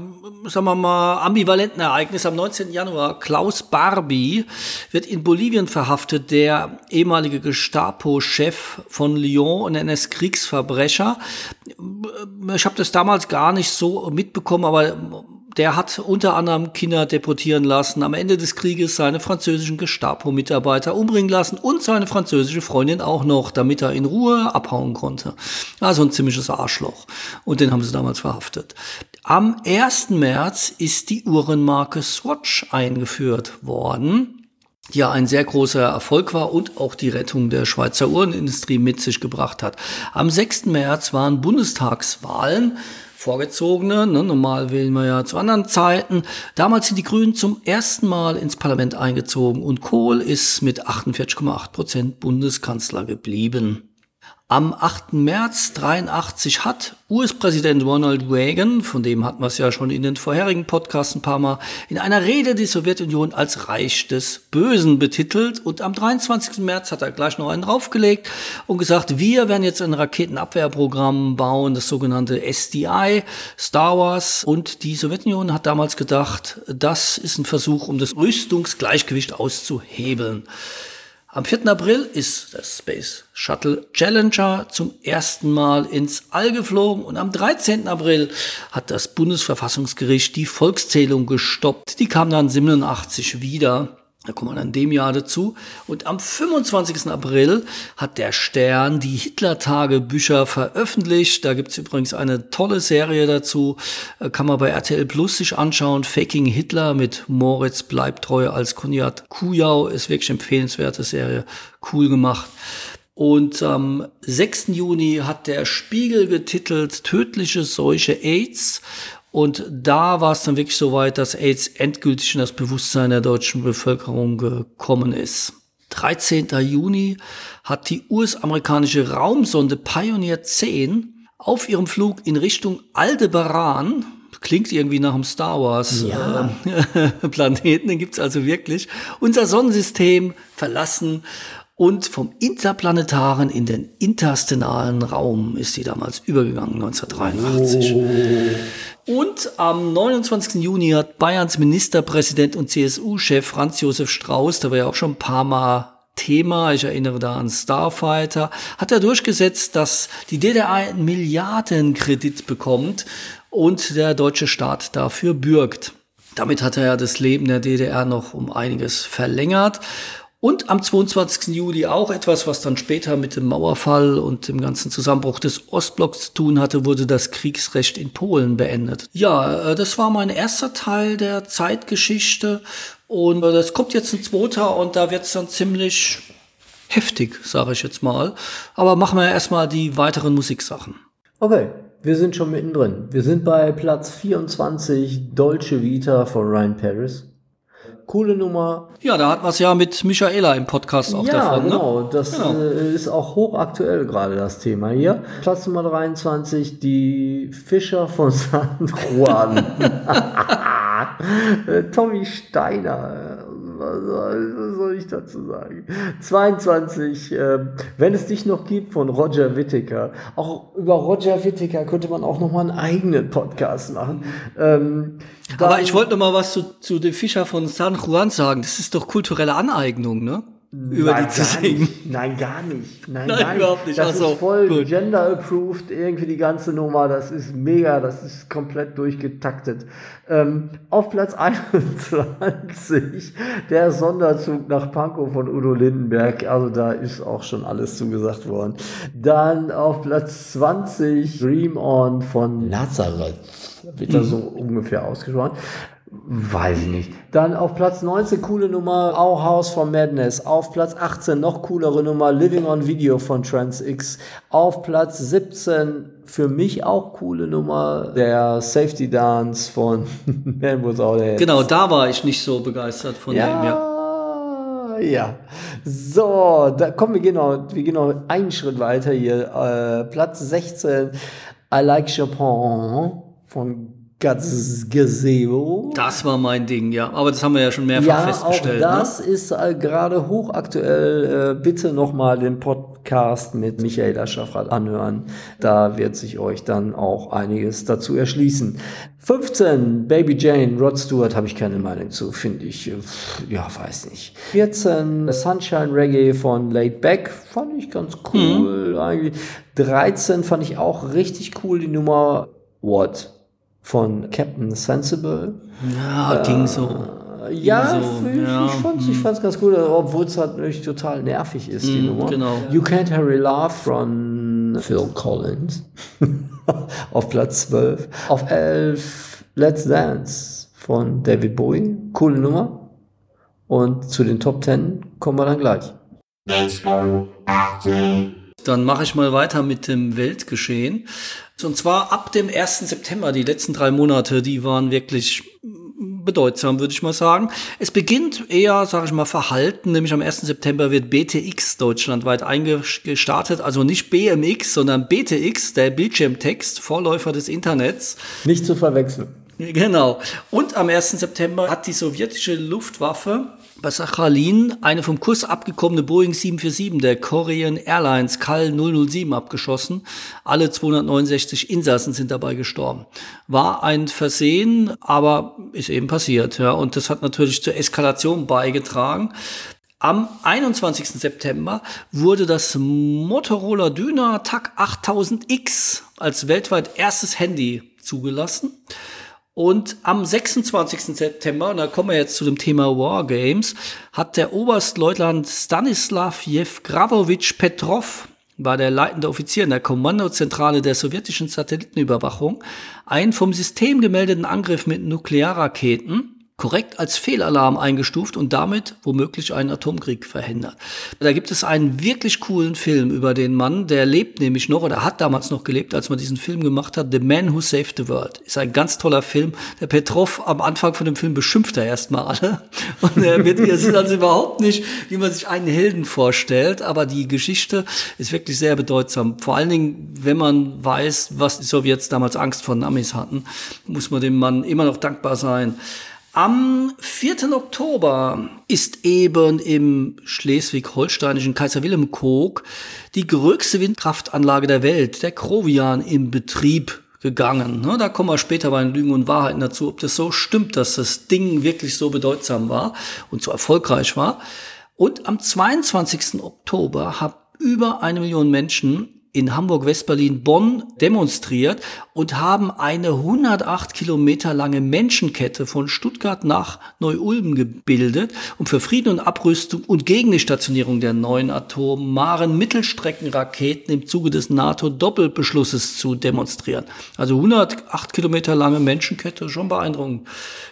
sagen wir mal, ambivalenten Ereignis. Am 19. Januar, Klaus Barbie wird in Bolivien verhaftet, der ehemalige Gestapo-Chef von Lyon, ein NS-Kriegsverbrecher. Ich habe das damals gar nicht so mitbekommen, aber der hat unter anderem Kinder deportieren lassen, am Ende des Krieges seine französischen Gestapo-Mitarbeiter umbringen lassen und seine französische Freundin auch noch, damit er in Ruhe abhauen konnte. Also ein ziemliches Arschloch. Und den haben sie damals verhaftet. Am 1. März ist die Uhrenmarke Swatch eingeführt worden die ja ein sehr großer Erfolg war und auch die Rettung der Schweizer Uhrenindustrie mit sich gebracht hat. Am 6. März waren Bundestagswahlen vorgezogene. Ne? Normal wählen wir ja zu anderen Zeiten. Damals sind die Grünen zum ersten Mal ins Parlament eingezogen und Kohl ist mit 48,8 Prozent Bundeskanzler geblieben. Am 8. März 83 hat US-Präsident Ronald Reagan, von dem hatten wir es ja schon in den vorherigen Podcasts ein paar Mal, in einer Rede die Sowjetunion als Reich des Bösen betitelt. Und am 23. März hat er gleich noch einen draufgelegt und gesagt, wir werden jetzt ein Raketenabwehrprogramm bauen, das sogenannte SDI, Star Wars. Und die Sowjetunion hat damals gedacht, das ist ein Versuch, um das Rüstungsgleichgewicht auszuhebeln. Am 4. April ist das Space Shuttle Challenger zum ersten Mal ins All geflogen und am 13. April hat das Bundesverfassungsgericht die Volkszählung gestoppt. Die kam dann 87 wieder. Da kommen wir dann dem Jahr dazu. Und am 25. April hat der Stern die Hitler-Tagebücher veröffentlicht. Da gibt's übrigens eine tolle Serie dazu. Äh, kann man bei RTL Plus sich anschauen. Faking Hitler mit Moritz Bleibtreu als Konjat Kujau. Ist wirklich empfehlenswerte Serie. Cool gemacht. Und am 6. Juni hat der Spiegel getitelt Tödliche Seuche AIDS. Und da war es dann wirklich so weit, dass AIDS endgültig in das Bewusstsein der deutschen Bevölkerung gekommen ist. 13. Juni hat die US-amerikanische Raumsonde Pioneer 10 auf ihrem Flug in Richtung Aldebaran, klingt irgendwie nach einem Star Wars Ja. äh, Planeten, den gibt's also wirklich, unser Sonnensystem verlassen und vom interplanetaren in den interstellaren Raum ist sie damals übergegangen, 1983. Und am 29. Juni hat Bayerns Ministerpräsident und CSU-Chef Franz Josef Strauß, der war ja auch schon ein paar Mal Thema, ich erinnere da an Starfighter, hat er durchgesetzt, dass die DDR einen Milliardenkredit bekommt und der deutsche Staat dafür bürgt. Damit hat er ja das Leben der DDR noch um einiges verlängert. Und am 22. Juli auch etwas, was dann später mit dem Mauerfall und dem ganzen Zusammenbruch des Ostblocks zu tun hatte, wurde das Kriegsrecht in Polen beendet. Ja, äh, das war mein erster Teil der Zeitgeschichte und äh, das kommt jetzt ein zweiter und da wird's dann ziemlich heftig, sage ich jetzt mal. Aber machen wir erstmal die weiteren Musiksachen. Okay, wir sind schon mittendrin. Wir sind bei Platz 24, Dolce Vita von Ryan Paris. Coole Nummer. Ja, da hatten wir es ja mit Michaela im Podcast auch ja, davon. Ne? genau. Das Genau. Äh, ist auch hochaktuell gerade das Thema hier. Platz Nummer 23, die Fischer von San Juan. Äh, Tommy Steiner. Was soll, ich dazu sagen? 22, äh, wenn es dich noch gibt, von Roger Whittaker. Auch über Roger Whittaker könnte man auch noch mal einen eigenen Podcast machen. Ähm, Aber ich wollte noch mal was zu, zu dem Fischer von San Juan sagen. Das ist doch kulturelle Aneignung, ne? Über Nein, die zu gar singen. Nicht. Nein, gar nicht. Nein, Nein, gar nicht. überhaupt nicht. Das Ach so, ist voll gut. gender-approved, irgendwie die ganze Nummer. Das ist mega, das ist komplett durchgetaktet. Ähm, auf Platz 21 der Sonderzug nach Pankow von Udo Lindenberg. Also da ist auch schon alles zugesagt worden. Dann auf Platz 20 Dream On von Nazareth. Wird da so ungefähr ausgesprochen. Weiß ich nicht. Dann auf Platz 19 coole Nummer, auch House from Madness. Auf Platz 18 noch coolere Nummer, Living on Video von Trans X. Auf Platz 17 für mich auch coole Nummer, der Safety Dance von Man Without Hands. Genau, da war ich nicht so begeistert von dem, ja. Ja, ja. So, da kommen wir genau, wir gehen noch einen Schritt weiter hier. Äh, Platz 16, I Like Chopin von Gazebo. Das war mein Ding, ja. Aber das haben wir ja schon mehrfach Ja, auch festgestellt. das ist äh, gerade hochaktuell. Äh, bitte nochmal den Podcast mit Michaela Schaffrath anhören. Da wird sich euch dann auch einiges dazu erschließen. 15, Baby Jane, Rod Stewart habe ich keine Meinung zu, finde ich. äh, Ja, weiß nicht. 14, Sunshine Reggae von Laid Back, fand ich ganz cool eigentlich. 13 fand ich auch richtig cool, die Nummer What von Captain Sensible. Ja, ging so. Ja, so, ich, ja, ich fand's, ich fand's ganz gut, obwohl es halt natürlich total nervig ist, die Nummer. genau. You Can't Hurry Love von Phil Collins auf Platz 12. Auf 11 Let's Dance von David Bowie. Coole Nummer. Und zu den Top 10 kommen wir dann gleich. Dann mache ich mal weiter mit dem Weltgeschehen. Und zwar ab dem 1. September, die letzten drei Monate, die waren wirklich bedeutsam, würde ich mal sagen. Es beginnt eher, sage ich mal, verhalten, nämlich am 1. September wird BTX deutschlandweit eingestartet, also nicht BMX, sondern BTX, der Bildschirmtext, Vorläufer des Internets. Nicht zu verwechseln. Genau. Und am 1. September hat die sowjetische Luftwaffe bei Sachalin eine vom Kurs abgekommene Boeing 747 der Korean Airlines KAL 007 abgeschossen. Alle 269 Insassen sind dabei gestorben. War ein Versehen, aber ist eben passiert. Ja, und das hat natürlich zur Eskalation beigetragen. Am 21. September wurde das Motorola Dyna TAC 8000X als weltweit erstes Handy zugelassen. Und am 26. September, und da kommen wir jetzt zu dem Thema Wargames, hat der Oberstleutnant Stanislav Jewgrawowitsch Petrov, war der leitende Offizier in der Kommandozentrale der sowjetischen Satellitenüberwachung, einen vom System gemeldeten Angriff mit Nuklearraketen korrekt als Fehlalarm eingestuft und damit womöglich einen Atomkrieg verhindert. Da gibt es einen wirklich coolen Film über den Mann, der lebt nämlich noch oder hat damals noch gelebt, als man diesen Film gemacht hat. The Man Who Saved the World. Ist ein ganz toller Film. Der Petrov am Anfang von dem Film beschimpft er erstmal alle. Und er wird es ist also überhaupt nicht, wie man sich einen Helden vorstellt. Aber die Geschichte ist wirklich sehr bedeutsam. Vor allen Dingen, wenn man weiß, was die Sowjets damals Angst vor Namis hatten, muss man dem Mann immer noch dankbar sein. Am 4. Oktober ist eben im schleswig-holsteinischen Kaiser Wilhelm Koog die größte Windkraftanlage der Welt, der Krovian, im Betrieb gegangen. Ne, Da kommen wir später bei den Lügen und Wahrheiten dazu, ob das so stimmt, dass das Ding wirklich so bedeutsam war und so erfolgreich war. Und am 22. Oktober haben über eine Million Menschen in Hamburg, Westberlin, Bonn demonstriert und haben eine 108 Kilometer lange Menschenkette von Stuttgart nach Neu-Ulm gebildet, um für Frieden und Abrüstung und gegen die Stationierung der neuen atomaren Mittelstreckenraketen im Zuge des NATO-Doppelbeschlusses zu demonstrieren. Also 108 Kilometer lange Menschenkette, schon beeindruckend.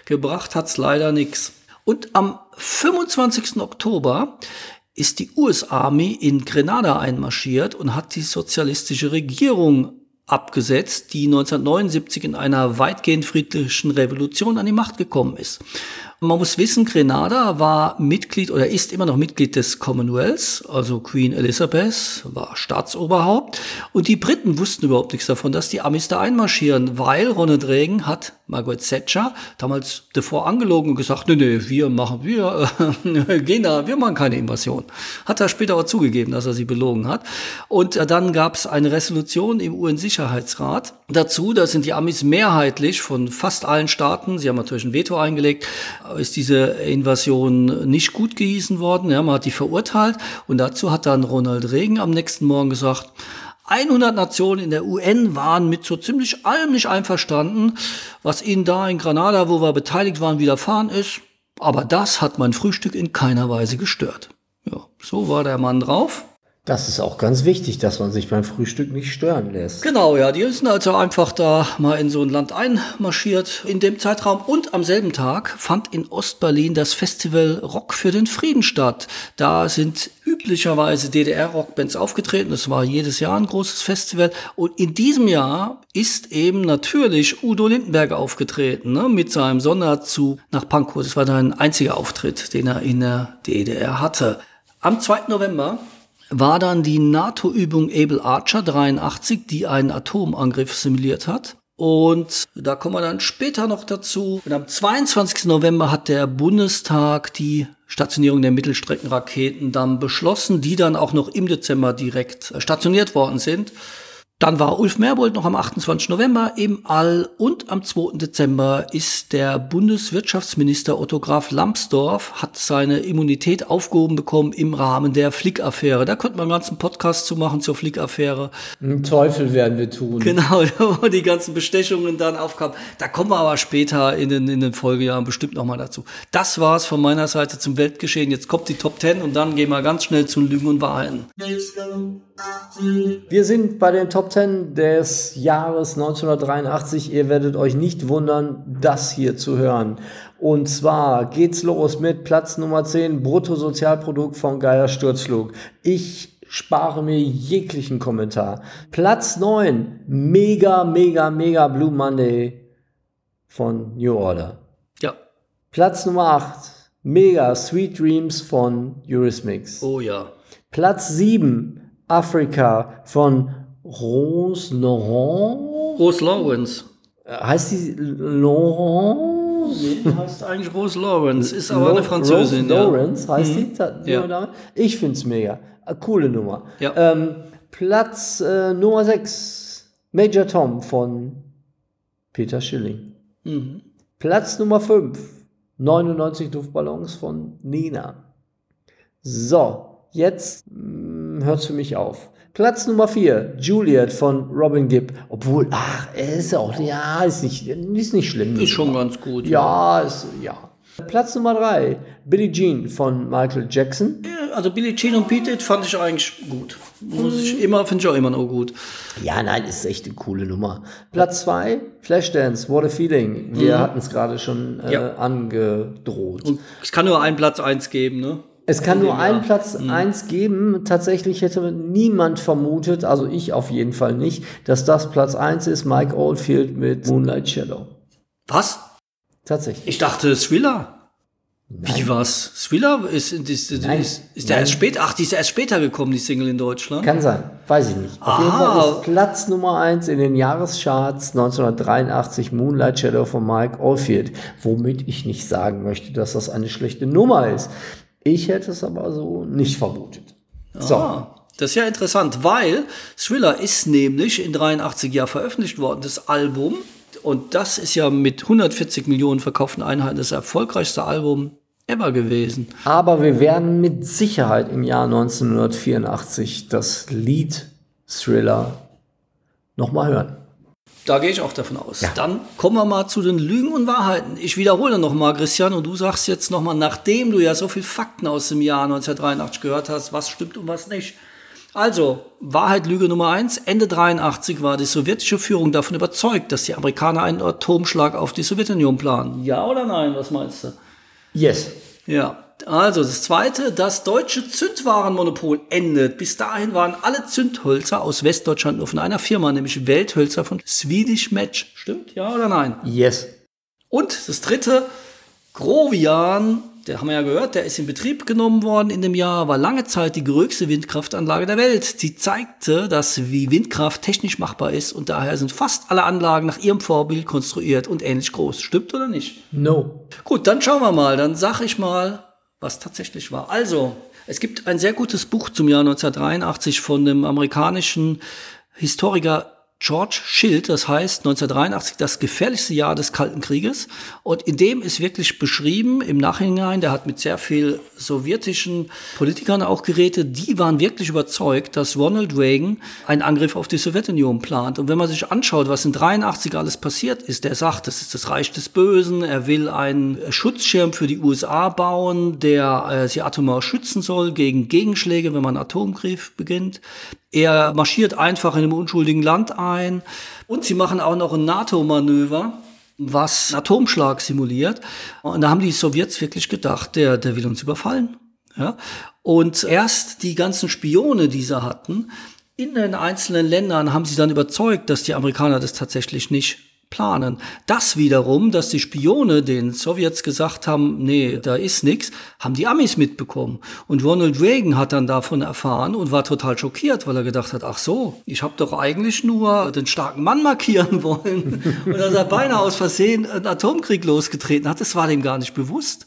Gebracht hat's leider nichts. Und am 25. Oktober ist die US-Army in Grenada einmarschiert und hat die sozialistische Regierung abgesetzt, die 1979 in einer weitgehend friedlichen Revolution an die Macht gekommen ist. Man muss wissen, Grenada war Mitglied oder ist immer noch Mitglied des Commonwealths, also Queen Elizabeth war Staatsoberhaupt. Und die Briten wussten überhaupt nichts davon, dass die Amis da einmarschieren, weil Ronald Reagan hat Margaret Thatcher damals davor angelogen und gesagt, nee, nee, wir machen, wir äh, gehen da, wir machen keine Invasion. Hat er später aber zugegeben, dass er sie belogen hat. Und äh, dann gab es eine Resolution im UN-Sicherheitsrat dazu, da sind die Amis mehrheitlich von fast allen Staaten, sie haben natürlich ein Veto eingelegt, ist diese Invasion nicht gut gehießen worden. Ja, man hat die verurteilt und dazu hat dann Ronald Reagan am nächsten Morgen gesagt, 100 Nationen in der UN waren mit so ziemlich allem nicht einverstanden, was ihnen da in Granada, wo wir beteiligt waren, widerfahren ist. Aber das hat mein Frühstück in keiner Weise gestört. Ja, so war der Mann drauf. Das ist auch ganz wichtig, dass man sich beim Frühstück nicht stören lässt. Genau, ja, die sind also einfach da mal in so ein Land einmarschiert in dem Zeitraum. Und am selben Tag fand in Ostberlin das Festival Rock für den Frieden statt. Da sind üblicherweise DDR-Rockbands aufgetreten. Das war jedes Jahr ein großes Festival. Und in diesem Jahr ist eben natürlich Udo Lindenberg aufgetreten, ne, mit seinem Sonderzug nach Pankow. Das war sein einziger Auftritt, den er in der DDR hatte. Am 2. November war dann die NATO-Übung Able Archer 83, die einen Atomangriff simuliert hat. Und da kommen wir dann später noch dazu. Und am 22. November hat der Bundestag die Stationierung der Mittelstreckenraketen dann beschlossen, die dann auch noch im Dezember direkt stationiert worden sind. Dann war Ulf Merbold noch am 28. November im All und am 2. Dezember ist der Bundeswirtschaftsminister Otto Graf Lambsdorff hat seine Immunität aufgehoben bekommen im Rahmen der Flick-Affäre. Da könnte man einen ganzen Podcast zu machen zur Flick-Affäre. Einen Teufel werden wir tun. Genau, wo die ganzen Bestechungen dann aufkamen. Da kommen wir aber später in den, in den Folgejahren bestimmt nochmal dazu. Das war's von meiner Seite zum Weltgeschehen. Jetzt kommt die Top 10 und dann gehen wir ganz schnell zu Lügen und Wahrheiten. Wir sind bei den Top 10 des Jahres 1983. Ihr werdet euch nicht wundern, das hier zu hören. Und zwar geht's los mit Platz Nummer 10, Bruttosozialprodukt von Geier Sturzflug. Ich spare mir jeglichen Kommentar. Platz 9, mega, mega, mega Blue Monday von New Order. Ja. Platz Nummer 8, mega Sweet Dreams von Eurismix. Oh ja. Platz 7, Afrika von Rose Laurent. Rose Lawrence. Heißt die Laurent? Nee, heißt eigentlich Rose Lawrence, ist aber eine Französin. Rose ja. Lawrence heißt die? Ta- die Ja. Ich find's mega. Äh, Coole Nummer. Ja. Ähm, Platz äh, Nummer 6, Major Tom von Peter Schilling. Mhm. Platz Nummer 5, 99 Luftballons von Nina. So, jetzt mm, hört's für mich auf. Platz Nummer 4, Juliet von Robin Gibb. Obwohl, ach, er ist auch, ja, ist nicht, ist nicht schlimm. Ist schon ganz gut. Ja, ist, ja. Platz Nummer 3, Billie Jean von Michael Jackson. Also Billie Jean und Beat It fand ich eigentlich gut. Muss ich immer, finde ich auch immer noch gut. Ja, nein, ist echt eine coole Nummer. Platz 2, Flashdance, What a Feeling. Wir hatten es gerade schon äh, Ja. angedroht. Und es kann nur einen Platz eins geben, ne? Es kann nur einen. Platz eins geben. Tatsächlich hätte niemand vermutet, also ich auf jeden Fall nicht, dass das Platz eins ist, Mike Oldfield mit Moonlight Shadow. Was? Tatsächlich. Ich dachte Thriller. Wie was? Thriller ist, ist, ist, Nein. ist, ist der Nein. erst später, ach, die ist erst später gekommen, die Single in Deutschland. Kann sein, weiß ich nicht. Auf jeden Aha. Fall ist Platz Nummer eins in den Jahrescharts 1983 Moonlight Shadow von Mike Oldfield, womit ich nicht sagen möchte, dass das eine schlechte Nummer ist. Ich hätte es aber so nicht vermutet. So, Ah, das ist ja interessant, weil Thriller ist nämlich in 83 Jahren veröffentlicht worden, das Album. Und das ist ja mit 140 Millionen verkauften Einheiten das erfolgreichste Album ever gewesen. aber wir werden mit Sicherheit im Jahr 1984 das Lied Thriller nochmal hören. Da gehe ich auch davon aus. Dann kommen wir mal zu den Lügen und Wahrheiten. Ich wiederhole nochmal, Christian, und du sagst jetzt nochmal, nachdem du ja so viel Fakten aus dem Jahr 1983 gehört hast, was stimmt und was nicht. Also, Wahrheit, Lüge Nummer eins. Ende 83 war die sowjetische Führung davon überzeugt, dass die Amerikaner einen Atomschlag auf die Sowjetunion planen. Ja oder nein? Was meinst du? Yes. Ja, also das zweite, das deutsche Zündwarenmonopol endet. Bis dahin waren alle Zündhölzer aus Westdeutschland nur von einer Firma, nämlich Welthölzer von Swedish Match. Stimmt? Ja oder nein? Yes. Und das dritte, Grovian, der haben wir ja gehört, der ist in Betrieb genommen worden in dem Jahr, war lange Zeit die größte Windkraftanlage der Welt. Sie zeigte, dass wie Windkraft technisch machbar ist und daher sind fast alle Anlagen nach ihrem Vorbild konstruiert und ähnlich groß. Stimmt oder nicht? No. Gut, dann schauen wir mal. Dann sag ich mal, was tatsächlich war. Also, es gibt ein sehr gutes Buch zum Jahr 1983 von dem amerikanischen Historiker George Schild, das heißt 1983 das gefährlichste Jahr des Kalten Krieges. Und in dem ist wirklich beschrieben im Nachhinein, der hat mit sehr viel sowjetischen Politikern auch geredet, die waren wirklich überzeugt, dass Ronald Reagan einen Angriff auf die Sowjetunion plant. Und wenn man sich anschaut, was in 83 alles passiert ist, der sagt, das ist das Reich des Bösen, er will einen Schutzschirm für die USA bauen, der äh, sie atomar schützen soll gegen Gegenschläge, wenn man Atomkrieg beginnt. Er marschiert einfach in einem unschuldigen Land ein und sie machen auch noch ein NATO-Manöver, was Atomschlag simuliert. Und da haben die Sowjets wirklich gedacht, der, der will uns überfallen. Ja? Und erst die ganzen Spione, die sie hatten, in den einzelnen Ländern haben sie dann überzeugt, dass die Amerikaner das tatsächlich nicht planen. Das wiederum, dass die Spione den Sowjets gesagt haben, nee, da ist nichts, haben die Amis mitbekommen. Und Ronald Reagan hat dann davon erfahren und war total schockiert, weil er gedacht hat, ach so, ich habe doch eigentlich nur den starken Mann markieren wollen. und dass er beinahe aus Versehen einen Atomkrieg losgetreten hat, das war dem gar nicht bewusst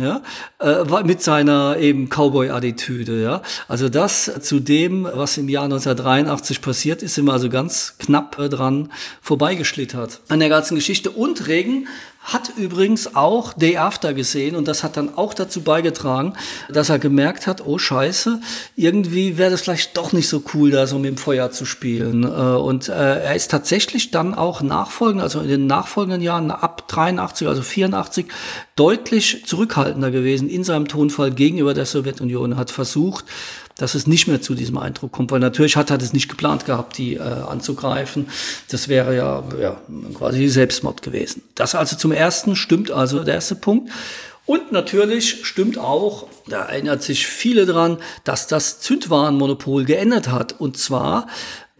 ja, äh, mit seiner eben Cowboy-Attitüde, ja. Also das zu dem, was im Jahr 1983 passiert ist, sind wir also ganz knapp äh, dran vorbeigeschlittert an der ganzen Geschichte. Und Regen hat übrigens auch Day After gesehen und das hat dann auch dazu beigetragen, dass er gemerkt hat, oh Scheiße, irgendwie wäre das vielleicht doch nicht so cool, da so mit dem Feuer zu spielen. Äh, und äh, er ist tatsächlich dann auch nachfolgend, also in den nachfolgenden Jahren ab 83, also 84, deutlich zurückhaltender gewesen in seinem Tonfall gegenüber der Sowjetunion, hat versucht, dass es nicht mehr zu diesem Eindruck kommt. Weil natürlich hat er das nicht geplant gehabt, die äh, anzugreifen. Das wäre ja, ja quasi Selbstmord gewesen. Das also zum ersten stimmt also der erste Punkt. Und natürlich stimmt auch, da erinnert sich viele dran, dass das Zündwarenmonopol geändert hat. Und zwar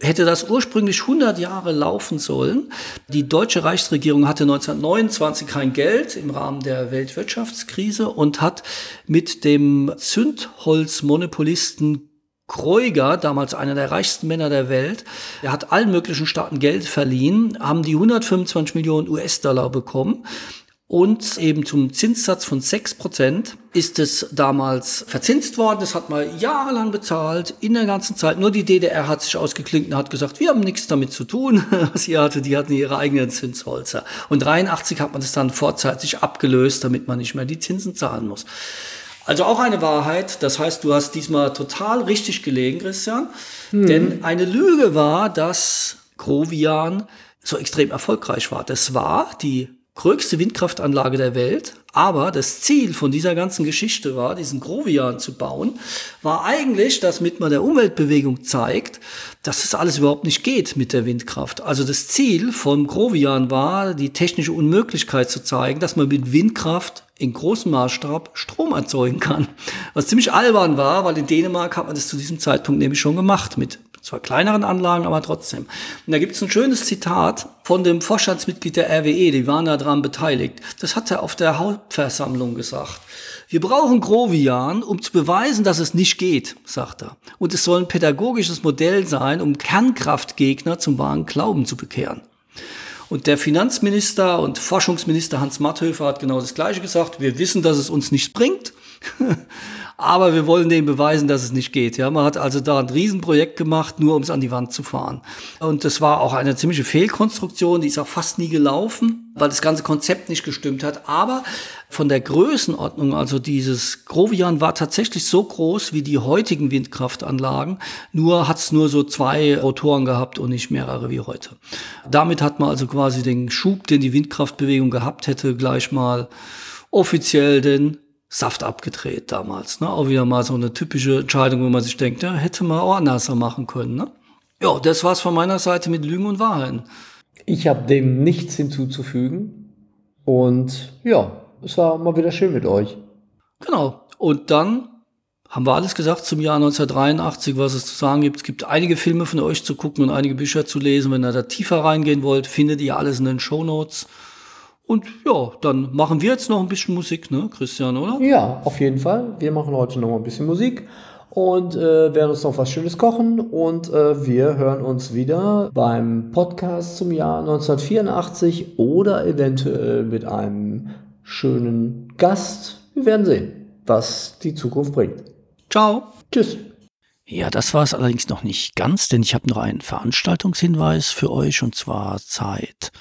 hätte das ursprünglich 100 Jahre laufen sollen. Die deutsche Reichsregierung hatte 1929 kein Geld im Rahmen der Weltwirtschaftskrise und hat mit dem Zündholzmonopolisten Kreuger, damals einer der reichsten Männer der Welt, er hat allen möglichen Staaten Geld verliehen, haben die 125 Millionen US-Dollar bekommen und eben zum Zinssatz von 6% ist es damals verzinst worden. Das hat man jahrelang bezahlt, in der ganzen Zeit. Nur die DDR hat sich ausgeklinkt und hat gesagt, wir haben nichts damit zu tun, was ihr hatte. Die hatten ihre eigenen Zinsholzer. Und 83 hat man das dann vorzeitig abgelöst, damit man nicht mehr die Zinsen zahlen muss. Also auch eine Wahrheit. Das heißt, du hast diesmal total richtig gelegen, Christian. Hm. Denn eine Lüge war, dass Grovian so extrem erfolgreich war. Das war die größte Windkraftanlage der Welt. Aber das Ziel von dieser ganzen Geschichte war, diesen Grovian zu bauen, war eigentlich, dass mit man der Umweltbewegung zeigt, dass es alles überhaupt nicht geht mit der Windkraft. Also das Ziel von Grovian war, die technische Unmöglichkeit zu zeigen, dass man mit Windkraft in großem Maßstab Strom erzeugen kann. Was ziemlich albern war, weil in Dänemark hat man das zu diesem Zeitpunkt nämlich schon gemacht mit zwar kleineren Anlagen, aber trotzdem. Und da gibt es ein schönes Zitat von dem Vorstandsmitglied der RWE, die waren da dran beteiligt. Das hat er auf der Hauptversammlung gesagt. Wir brauchen Grovian, um zu beweisen, dass es nicht geht, sagt er. Und es soll ein pädagogisches Modell sein, um Kernkraftgegner zum wahren Glauben zu bekehren. Und der Finanzminister und Forschungsminister Hans Matthöfer hat genau das Gleiche gesagt. Wir wissen, dass es uns nichts bringt. aber wir wollen denen beweisen, dass es nicht geht. Ja, man hat also da ein Riesenprojekt gemacht, nur um es an die Wand zu fahren. Und das war auch eine ziemliche Fehlkonstruktion, die ist auch fast nie gelaufen, weil das ganze Konzept nicht gestimmt hat. Aber von der Größenordnung, also dieses Grovian war tatsächlich so groß wie die heutigen Windkraftanlagen, nur hat es nur so zwei Rotoren gehabt und nicht mehrere wie heute. Damit hat man also quasi den Schub, den die Windkraftbewegung gehabt hätte, gleich mal offiziell den Saft abgedreht damals. Ne? Auch wieder mal so eine typische Entscheidung, wo man sich denkt, ja, hätte man auch anders machen können. Ne? Ja, das war's von meiner Seite mit Lügen und Wahrheiten. Ich habe dem nichts hinzuzufügen. Und ja, es war mal wieder schön mit euch. Genau. Und dann haben wir alles gesagt zum Jahr 1983, was es zu sagen gibt. Es gibt einige Filme von euch zu gucken und einige Bücher zu lesen. Wenn ihr da tiefer reingehen wollt, findet ihr alles in den Show Notes. Und ja, dann machen wir jetzt noch ein bisschen Musik, ne, Christian, oder? Ja, auf jeden Fall. Wir machen heute noch ein bisschen Musik und äh, werden uns noch was Schönes kochen. Und äh, wir hören uns wieder beim Podcast zum Jahr 1984 oder eventuell mit einem schönen Gast. Wir werden sehen, was die Zukunft bringt. Ciao. Tschüss. Ja, das war es allerdings noch nicht ganz, denn ich habe noch einen Veranstaltungshinweis für euch und zwar Zeit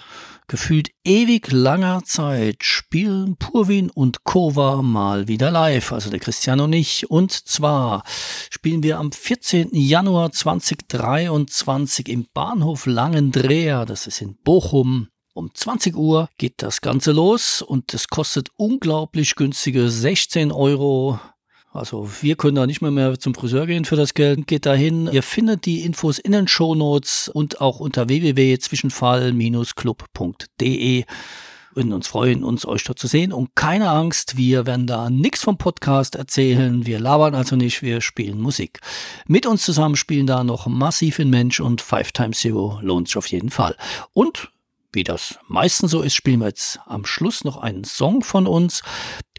gefühlt ewig langer Zeit spielen Purwin und Kova mal wieder live, also der Christian und ich. Und zwar spielen wir am 14. Januar 2023 im Bahnhof Langendreher, das ist in Bochum. Um 20 Uhr geht das Ganze los und es kostet unglaublich günstige 16 Euro also wir können da nicht mehr, mehr zum Friseur gehen für das Geld. Geht dahin. Ihr findet die Infos in den Shownotes und auch unter www.zwischenfall-club.de. Würden uns freuen, uns euch dort zu sehen. Und keine Angst, wir werden da nichts vom Podcast erzählen. Wir labern also nicht, wir spielen Musik. Mit uns zusammen spielen da noch Massiv in Mensch und Five Times Zero lohnt sich auf jeden Fall. Und wie das meistens so ist, spielen wir jetzt am Schluss noch einen Song von uns.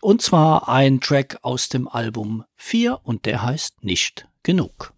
Und zwar ein Track aus dem Album 4 und der heißt Nicht genug.